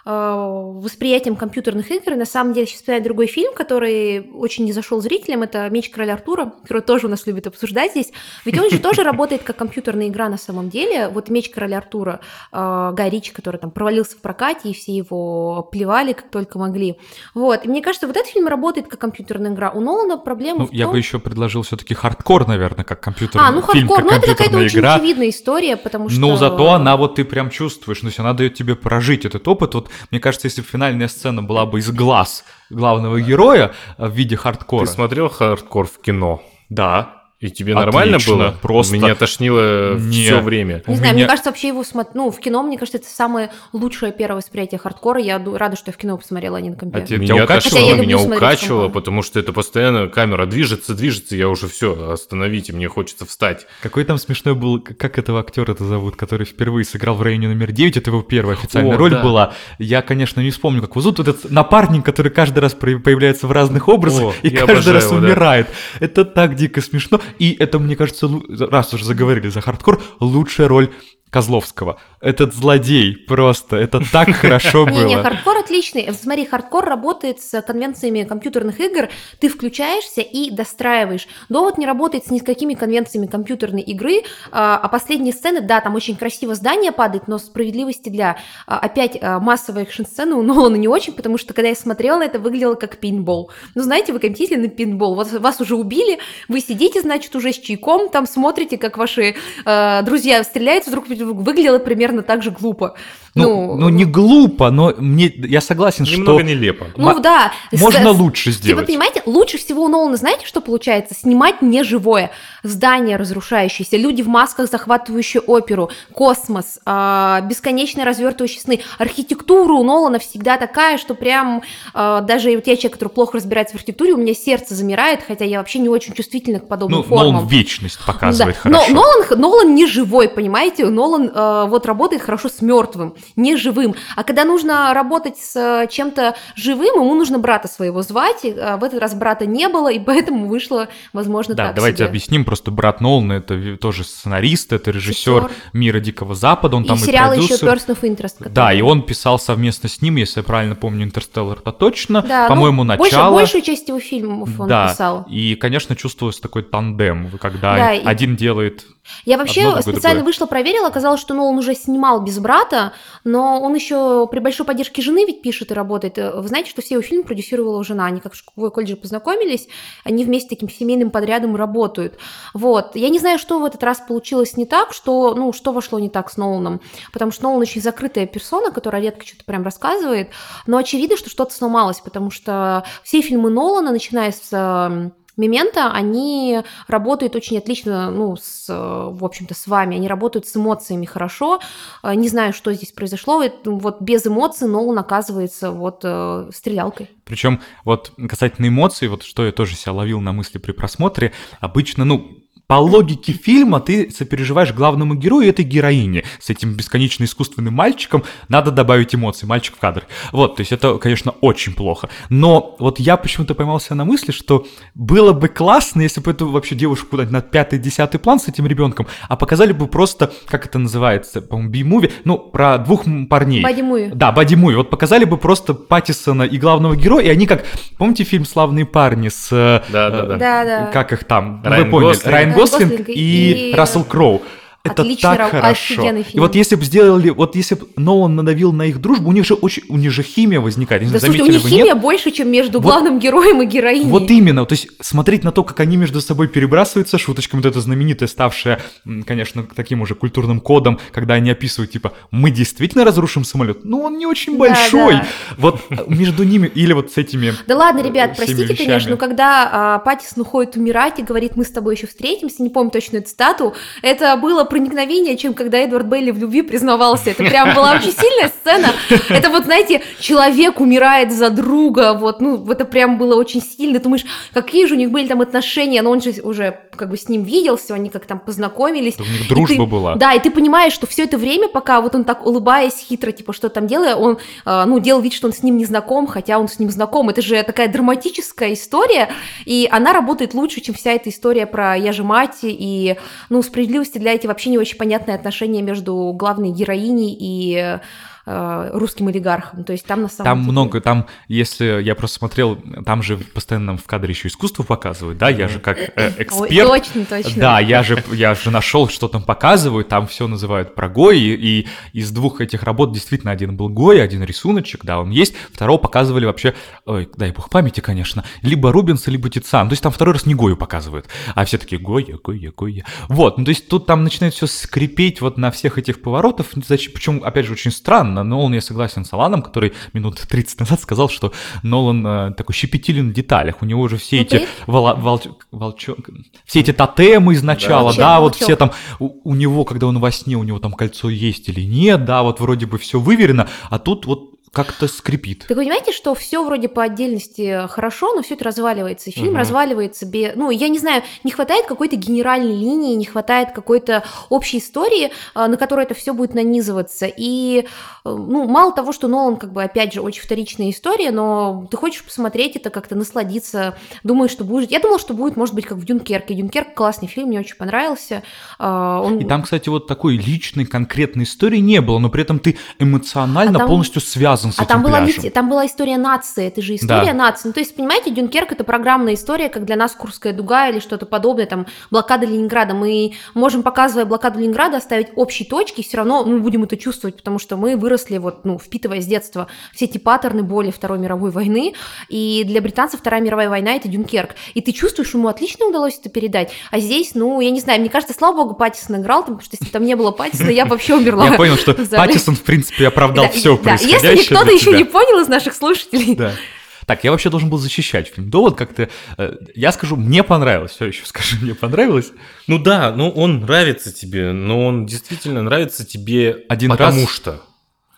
восприятием компьютерных игр. И на самом деле, сейчас вспоминаю другой фильм, который очень не зашел зрителям. Это «Меч короля Артура», который тоже у нас любят обсуждать здесь. Ведь он же тоже работает как компьютерная игра на самом деле. Вот «Меч короля Артура» э, Гай Ричи, который там провалился в прокате, и все его плевали как только могли. Вот. И мне кажется, вот этот фильм работает как компьютерная игра. У Нолана проблема Ну, в я том... бы еще предложил все-таки хардкор, наверное, как компьютерный А, ну фильм, хардкор, ну это какая-то очень игра. очевидная история, потому что... Но зато она вот ты прям чувствуешь, ну, то есть она дает тебе прожить этот опыт. Вот мне кажется, если бы финальная сцена была бы из глаз главного героя в виде хардкора. Ты смотрел хардкор в кино? Да. И тебе нормально Отлично, было? просто- Меня тошнило Не. все время. Не знаю, мне меня- кажется, вообще его смотреть, ну, в кино, мне кажется, это самое лучшее первое восприятие хардкора. Я рада, что я в кино посмотрела, а не на компе. А Меня тебя укачивало? Хотя меня укачивало, потому что это постоянно камера движется, движется, я уже все, остановите, мне хочется встать. Какой там смешной был, как этого актера это зовут, который впервые сыграл в районе номер 9, это его первая официальная О, роль да. была. Я, конечно, не вспомню, как его зовут. Вот этот напарник, который каждый раз появляется в разных образах О, и каждый обожаю раз его, да. умирает. Это так дико смешно. И это, мне кажется, раз уже заговорили за хардкор, лучшая роль Козловского. Этот злодей просто, это так хорошо Не-не, было. хардкор отличный. Смотри, хардкор работает с конвенциями компьютерных игр. Ты включаешься и достраиваешь. Довод не работает с никакими конвенциями компьютерной игры. А а последние сцены, да, там очень красиво здание падает, но справедливости для а, опять а, массовой экшн-сцены у Нолана не очень, потому что когда я смотрела, это выглядело как пинбол. Ну, знаете, вы компетите на пинбол. Вот вас уже убили, вы сидите, значит, уже с чайком, там смотрите, как ваши э, друзья стреляются, вдруг выглядело примерно так же глупо. Ну, ну, не глупо, но мне, я согласен, Немного что нелепо. Ну да. можно с- лучше Типа, сделать. понимаете, лучше всего у Нолана, знаете, что получается? Снимать неживое. Здание разрушающееся, люди в масках, захватывающие оперу, космос, а, бесконечно развертывающие сны. Архитектура у Нолана всегда такая, что прям а, даже вот я человек, который плохо разбирается в архитектуре, у меня сердце замирает, хотя я вообще не очень чувствительна к подобным Ну, но формам. он вечность показывает Да. Но хорошо. Нолан, Нолан не живой, понимаете? Нолан э, вот работает хорошо с мертвым, не живым. А когда нужно работать с э, чем-то живым, ему нужно брата своего звать. и, э, в этот раз брата не было, и поэтому вышло, возможно, Да, так давайте себе. объясним. Просто брат Нолана это тоже сценарист, это режиссер Режиссер. Мира Дикого Запада, он И там и, сериал еще продюсер. Person of Interest. который- Да, и он писал совместно с ним, если я правильно помню, Интерстеллар-то точно. Да, ну, По-моему, больше- начало. большую часть его фильмов он да, писал. и, конечно, чувствовался такой тандем, когда Да, и- один делает... Я вообще Одно, специально другое. вышла, проверила, оказалось, что Нолан уже снимал без брата, но он еще при большой поддержке жены ведь пишет и работает. Э, Вы знаете, что все его фильмы продюсировала его жена, они как в школе колледже познакомились, они вместе таким семейным подрядом работают. Вот. Я не знаю, что в этот раз получилось не так, что, ну, что вошло не так с Ноланом, потому что Нолан очень закрытая персона, которая редко что-то прям рассказывает, но очевидно, что что-то сломалось, потому что все фильмы Нолана, начиная с эм, Мемента, они работают очень отлично, ну, с, в общем-то, с вами. Они работают с эмоциями хорошо. Э, Не знаю, что здесь произошло. Это Вот без эмоций Нолан оказывается вот э, стрелялкой. Причем вот касательно эмоций, вот что я тоже себя ловил на мысли при просмотре, обычно, ну, по логике фильма ты сопереживаешь главному герою и этой героине. С этим бесконечно искусственным мальчиком надо добавить эмоций, мальчик в кадр. Вот, то есть это, конечно, очень плохо. Но вот я почему-то поймался на мысли, что было бы классно, если бы эту вообще девушку куда-нибудь на пятый-десятый план с этим ребенком, а показали бы просто, как это называется, по-моему, би-муви, ну, про двух парней. Бади Муви. Да, Бади Муви. Вот показали бы просто Паттисона и главного героя, и они как... Помните фильм «Славные парни» с... э, Да-да-да. э, Да-да. Как их там? Райан Вы поняли. Гослинг. Райан Райан Гослинг и, и- Рассел Кроу. Это Отличный так ра- хорошо. офигенный И фильм. вот если бы сделали, вот если бы Нолан надавил на их дружбу, у них же очень, у них же химия возникает. Не Да слушайте, у них химия нет? больше, чем между Вот- главным героем и героиней. Вот именно, то есть смотреть на то, как они между собой перебрасываются шуточками, вот это знаменитое, ставшее, м, конечно, таким уже культурным кодом, когда они описывают, типа, мы действительно разрушим самолет, но он не очень Да, большой. да. Вот э, между ними, или вот с этими... Да ладно, ребят, э, простите, вещами. конечно, но когда а, Паттисон уходит умирать и говорит, мы с тобой еще встретимся, не помню точно эту цитату, это было проникновение, чем когда Эдвард Бейли в любви признавался. Это прям была очень сильная сцена. Это вот, знаете, человек умирает за друга, вот, ну, это прям было очень сильно. Ты думаешь, какие же у них были там отношения, но он же уже как бы с ним виделся, они как там познакомились. У них дружба ты- была. Да, и ты понимаешь, что все это время, пока вот он так улыбаясь хитро, типа, что там делая, он, э, ну, делал вид, что он с ним не знаком, хотя он с ним знаком. Это же такая драматическая история, и она работает лучше, чем вся эта история про «я же мать», и, ну, справедливости для этих вообще не очень понятные отношения между главной героиней и э, русским олигархом. То есть там на самом Там деле- много, там, если я просто смотрел, там же постоянно нам в кадре еще искусство показывают, да, я же как э, Ой, эксперт. точно, точно. Да, я же, я же нашел, что там показывают, там все называют про Гои, и из двух этих работ действительно один был Гой, один рисуночек, да, он есть, второго показывали вообще, ой, дай бог памяти, конечно, либо Рубенса, либо Тициан, то есть там второй раз не Гою показывают, а все такие Гоя, Гоя, Гоя. Вот, ну то есть тут там начинает все скрипеть вот на всех этих поворотах, зачем, причем, опять же, очень странно, ладно, Нолан, я согласен с Аланом, который минут 30 назад сказал, что Нолан э, такой щепетилен в деталях. У него уже все Ну, эти ты- волч- волчо- все эти тотемы изначала, Да, да, вот волчок. все там, у, у него, когда он во сне, у него там кольцо есть или нет, да, вот вроде бы все выверено, а тут вот как-то скрипит. Так вы понимаете, что все вроде по отдельности хорошо, но все это разваливается. И фильм Мгм. разваливается без... Ну, я не знаю, не хватает какой-то генеральной линии, не хватает какой-то общей истории, а, на которой это все будет нанизываться. И, э, ну, мало того, что Нолан, как бы, опять же, очень вторичная история, но ты хочешь посмотреть это, как-то насладиться, думаешь, что будет... Я думала, что будет, может быть, как в Дюнкерке. Дюнкерк классный фильм, мне очень понравился. А, Он... И там, кстати, вот такой личной, конкретной истории не было, но при этом ты эмоционально А там- полностью связан с А этим там была, пляжем. мити- там была история нации, это же история Да. нации. Ну, то есть, понимаете, Дюнкерк это программная история, как для нас Курская дуга или что-то подобное, там, блокада Ленинграда. Мы можем, показывая блокаду Ленинграда, оставить общие точки, все равно мы будем это чувствовать, потому что мы выросли, вот, ну, впитывая с детства все эти паттерны боли Второй мировой войны, и для британцев Вторая мировая война это Дюнкерк. И ты чувствуешь, ему отлично удалось это передать. А здесь, ну, я не знаю, мне кажется, слава богу, Паттисон играл, потому что если там не было Паттисона, я бы вообще умерла. Я понял, что. Паттисон, в принципе, оправдал Да, все происходящее Если кто-то еще не понял из наших слушателей, Да. Так, я вообще должен был защищать фильм. Довод как-то... э, Я скажу, мне понравилось. Все еще скажи, мне понравилось. Ну да, ну он нравится тебе, но он действительно нравится тебе Один потому раз- что.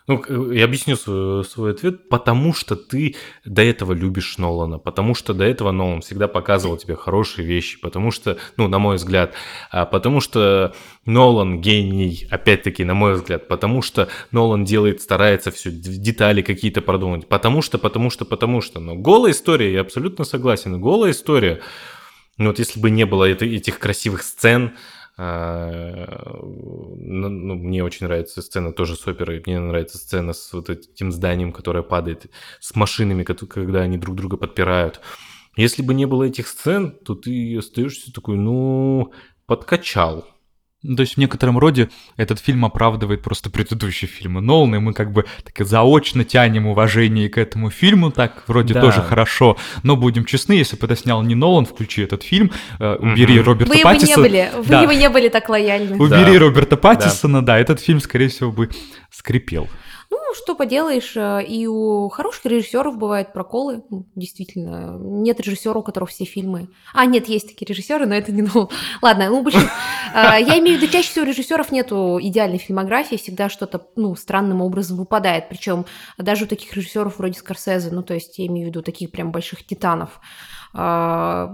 Ну, к- я объясню свой, свой ответ. Потому что ты до этого любишь Нолана, потому что до этого Нолан всегда показывал тебе хорошие вещи, потому что, ну, на мой взгляд, а, потому что Нолан гений, опять-таки, на мой взгляд, потому что Нолан делает, старается все, детали какие-то продумать, потому что, потому что, потому что. Но голая история, я абсолютно согласен, голая история, ну вот если бы не было это- этих красивых сцен, а, ну, ну, мне очень нравится сцена тоже с оперой, мне нравится сцена с вот этим зданием, которое падает, с машинами, когда они друг друга подпирают. Если бы не было этих сцен, то ты остаешься такой, ну, подкачал. Ну, То есть в некотором роде этот фильм оправдывает просто предыдущие фильмы Нолана, и мы как бы так заочно тянем уважение к этому фильму, так вроде Да. тоже хорошо, но будем честны, если бы это снял не Нолан, включи этот фильм, э, убери Мгм. Роберта вы его не Паттисона. были, вы Да. его не были так лояльны. Убери Да. Роберта Паттисона, да. этот фильм, скорее всего, бы скрипел. Что поделаешь, э, и у хороших режиссеров бывают проколы, ну, действительно. Нет режиссера, у которого все фильмы. А, нет, есть такие режиссеры, но это не ну. Ладно, ну, большин- э, я имею в виду, чаще всего режиссеров нету идеальной фильмографии, всегда что-то, ну, странным образом выпадает. Причем даже у таких режиссеров вроде Скорсезе, ну, то есть я имею в виду таких прям больших титанов. А,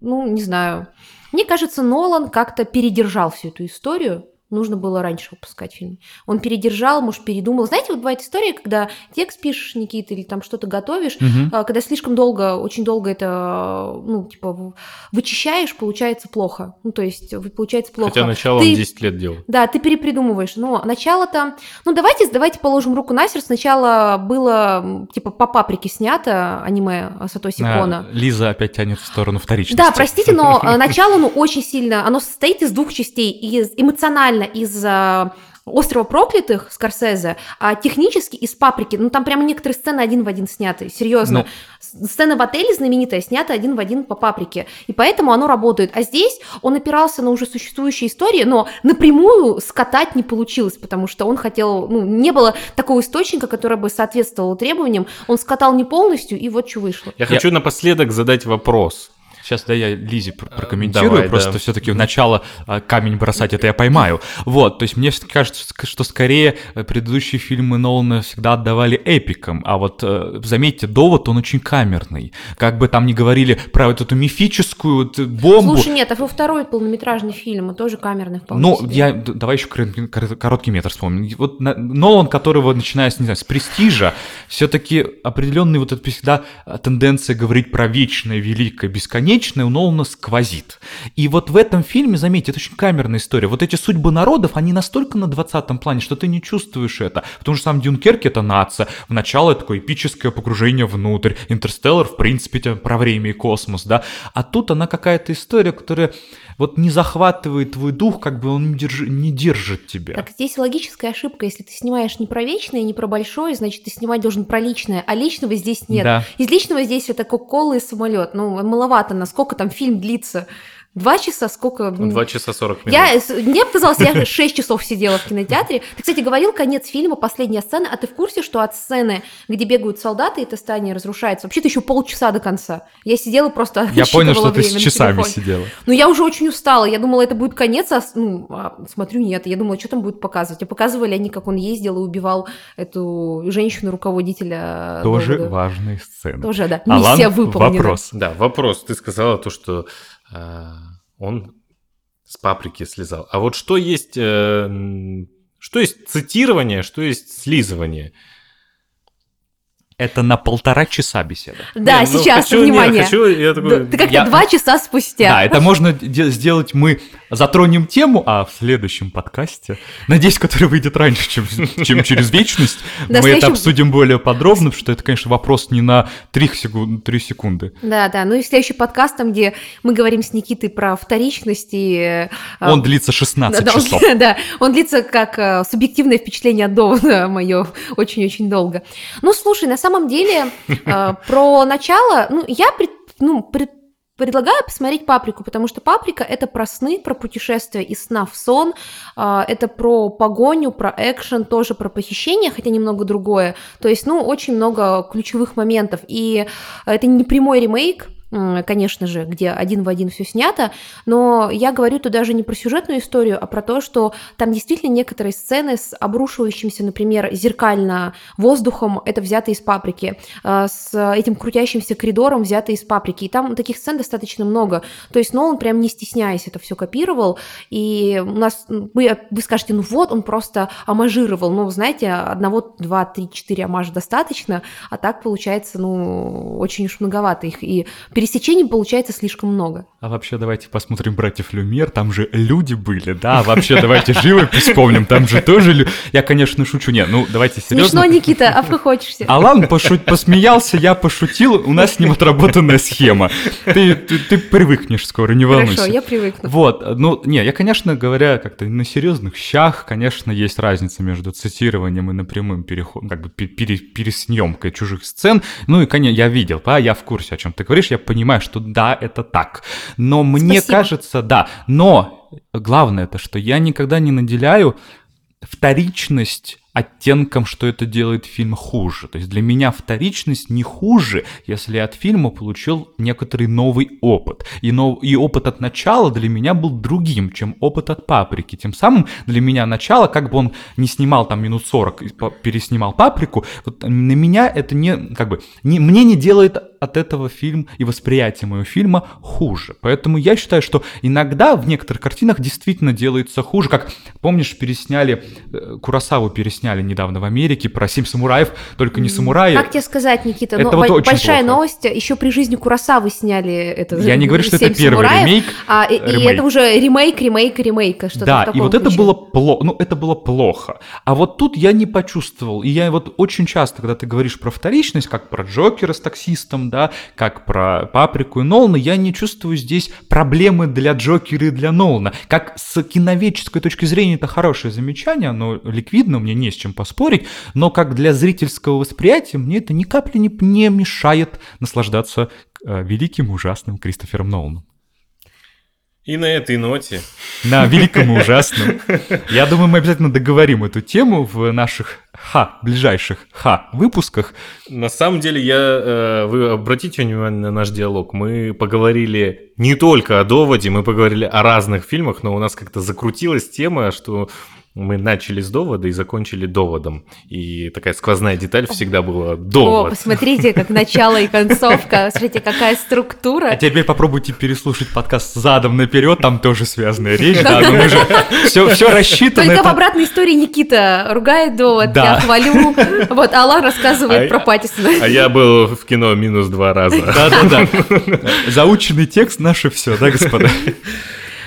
Ну, не знаю. Мне кажется, Нолан как-то передержал всю эту историю. Нужно было раньше выпускать фильм. Он передержал, может, передумал. Знаете, вот бывает история, когда текст пишешь, Никита, или там что-то готовишь, а, когда слишком долго, очень долго это, ну, типа, вычищаешь, получается плохо. Ну, то есть, получается плохо. Хотя начало Ты- он 10 лет делал. Да, ты перепридумываешь. Но начало-то... Ну, давайте, давайте положим руку на сердце. Сначала было, типа, по паприке снято аниме Сатоси А, Кона. Лиза опять тянет в сторону вторичности. Да, простите, но э, начало, ну, очень сильно, оно состоит из двух частей. Из, эмоционально из э, «Острова проклятых» Скорсезе, а технически из «Паприки». Ну, там прямо некоторые сцены один в один сняты, серьезно. С- Сцена в отеле знаменитая снята один в один по «Паприке». И поэтому оно работает. А здесь он опирался на уже существующие истории, но напрямую скатать не получилось, потому что он хотел... Ну, не было такого источника, который бы соответствовал требованиям. Он скатал не полностью, и вот что вышло. Я хочу напоследок задать вопрос. Сейчас да я Лизе пр- прокомментирую, давай, просто да. все-таки в начало а, камень бросать это я поймаю. Вот, то есть мне всё-таки кажется, что скорее э, предыдущие фильмы Нолана всегда отдавали эпикам, а вот э, заметьте, довод он очень камерный. Как бы там ни говорили про вот эту мифическую бомбу. Слушай, нет, а во второй полнометражный фильм, тоже камерный вполне Ну, себе. я, давай еще кор- кор- короткий метр вспомним. Вот Нолан, которого, начиная с, не знаю, с престижа, все-таки определенный вот это всегда а, тенденция говорить про вечное, великое, бесконечное у Нолана сквозит. И вот в этом фильме, заметьте, это очень камерная история. Вот эти судьбы народов, они настолько на 20 плане, что ты не чувствуешь это. Потому что сам Дюнкерк это нация. В начало такое эпическое погружение внутрь. Интерстеллар, в принципе, про время и космос, да. А тут она какая-то история, которая вот не захватывает твой дух, как бы он не, держи- не держит тебя. Так здесь логическая ошибка. Если ты снимаешь не про вечное, не про большое, значит, ты снимать должен про личное, а личного здесь нет. Да. Из личного здесь это кока-кола и самолет. Ну, маловато, насколько там фильм длится. Два часа сколько? Два часа сорок минут. Я, мне показалось, я 6 часов сидела в кинотеатре. Ты, кстати, говорил конец фильма, последняя сцена, а ты в курсе, что от сцены, где бегают солдаты, и это здание разрушается, вообще-то еще полчаса до конца. Я сидела просто Я понял, что ты с часами сидела. Ну, я уже очень устала. Я думала, это будет конец, а, ну, а смотрю, нет. Я думала, что там будет показывать. А показывали они, как он ездил и убивал эту женщину-руководителя. Тоже Довода. важные сцены. Тоже, да. Алан, Миссия выполнена. вопрос. Да, вопрос. Ты сказала то, что он с паприки слезал. А вот что есть, э, что есть цитирование, что есть слизывание? Это на полтора часа беседа. Да, Не, ну, сейчас, хочу, не, внимание. хочу, я такой, Ты как-то Я- два часа спустя. Да, это можно де- сделать мы затронем тему, а в следующем подкасте, надеюсь, который выйдет раньше, чем, чем через вечность, Да, мы следующем- это обсудим более подробно, потому что это, конечно, вопрос не на 3, секунд, 3 секунды. Да, да. Ну и следующий подкаст, там, где мы говорим с Никитой про вторичность и... э, Он длится 16 да, да, он- часов. да, он длится как э, субъективное впечатление от довода мое очень-очень долго. Ну, слушай, на самом деле, э, про начало, ну, я ну, пред- предлагаю посмотреть «Паприку», потому что «Паприка» — это про сны, про путешествие из сна в сон, э, это про погоню, про экшен, тоже про похищение, хотя немного другое. То есть, ну, очень много ключевых моментов. И это не прямой ремейк, конечно же, где один в один все снято, но я говорю тут даже не про сюжетную историю, а про то, что там действительно некоторые сцены с обрушивающимся, например, зеркально воздухом, это взято из паприки, э, с этим крутящимся коридором взято из паприки. И там таких сцен достаточно много. То есть Нолан прям не стесняясь это все копировал. И у нас, вы, вы скажете, ну вот, он просто амажировал. Ну, знаете, одного, два, три, четыре амажа достаточно, а так получается, ну, очень уж многовато их. И пересечений получается слишком много. А вообще давайте посмотрим «Братьев Люмьер», там же люди были, да? Вообще давайте живопись вспомним, там же тоже... лю- Я, конечно, шучу, не, ну давайте серьезно. Смешно, Никита, обхохочешься. Алан пошу- посмеялся, я пошутил, у нас с ним отработанная схема. Ты, ты, ты привыкнешь скоро, не волнуйся. Хорошо, я привыкну. Вот, ну, не, я, конечно, говоря как-то на серьезных щах, конечно, есть разница между цитированием и напрямым переходом, как бы пе- пере- пересъемкой чужих сцен. Ну и, конечно, я видел, да, я в курсе, о чем ты говоришь, я понимаю, что да, это так. Но мне Спасибо. кажется, да, но главное это, что я никогда не наделяю вторичность оттенком, что это делает фильм хуже. То есть для меня вторичность не хуже, если я от фильма получил некоторый новый опыт. И, нов- и опыт от начала для меня был другим, чем опыт от паприки. Тем самым для меня начало, как бы он не снимал там минут 40 и переснимал паприку, вот на меня это не, как бы, не, мне не делает от этого фильм и восприятие моего фильма хуже. Поэтому я считаю, что иногда в некоторых картинах действительно делается хуже. Как, помнишь, пересняли, э, Курасаву пересняли недавно в Америке про «Семь самураев», только не самураи. Как тебе сказать, Никита? Это ну, вот очень большая плохо. новость. Еще при жизни Курасавы сняли это. Я не говорю, что это «Семь первый самураев», ремейк. А, и, и ремейк. это уже ремейк, ремейк, ремейка. Что-то в Да, и вот это было плохо, ну это было плохо. А вот тут я не почувствовал. И я вот очень часто, когда ты говоришь про вторичность, как про Джокера с таксистом, да, как про Паприку и Нолана, я не чувствую здесь проблемы для Джокера и для Нолана. Как с киноведческой точки зрения это хорошее замечание, оно ликвидно, мне не с чем поспорить, но как для зрительского восприятия мне это ни капли не, не мешает наслаждаться э, великим ужасным Кристофером Ноланом. И на этой ноте На великом и ужасном. Я думаю, мы обязательно договорим эту тему в наших ха, ближайших ха выпусках. На самом деле, я, э, вы обратите внимание на наш диалог. Мы поговорили не только о доводе, мы поговорили о разных фильмах, но у нас как-то закрутилась тема, что мы начали с довода и закончили доводом. И такая сквозная деталь всегда была О, довод. посмотрите, как начало и концовка. Смотрите, какая А структура. теперь попробуйте переслушать подкаст задом наперед, там тоже связанная речь, да, но мы же все, все рассчитано. Только в обратной истории Никита ругает довод, Да. я хвалю. Вот, Алла рассказывает А- про Паттисона. А я был в кино минус два раза. Да-да-да. Заученный текст наше все, да, господа?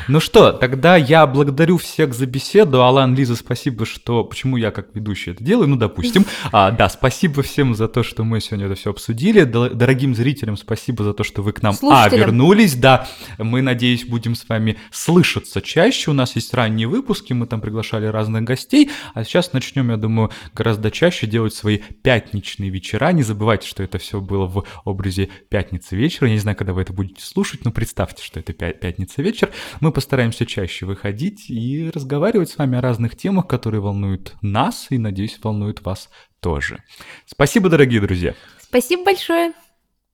Ну что, тогда я благодарю всех за беседу. Алан, Лиза, спасибо, что... Почему я как ведущий это делаю? Ну, допустим. А, да, спасибо всем за то, что мы сегодня это все обсудили. Дорогим зрителям спасибо за то, что вы к нам, а, вернулись. Да, мы, надеюсь, будем с вами слышаться чаще. У нас есть ранние выпуски, мы там приглашали разных гостей. А сейчас начнем, я думаю, гораздо чаще делать свои пятничные вечера. Не забывайте, что это все было в образе пятницы вечера. Я не знаю, когда вы это будете слушать, но представьте, что это пятница вечер. Мы постараемся чаще выходить и разговаривать с вами о разных темах, которые волнуют нас и, надеюсь, волнуют вас тоже. Спасибо, дорогие друзья. Спасибо большое.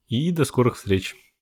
И до скорых встреч.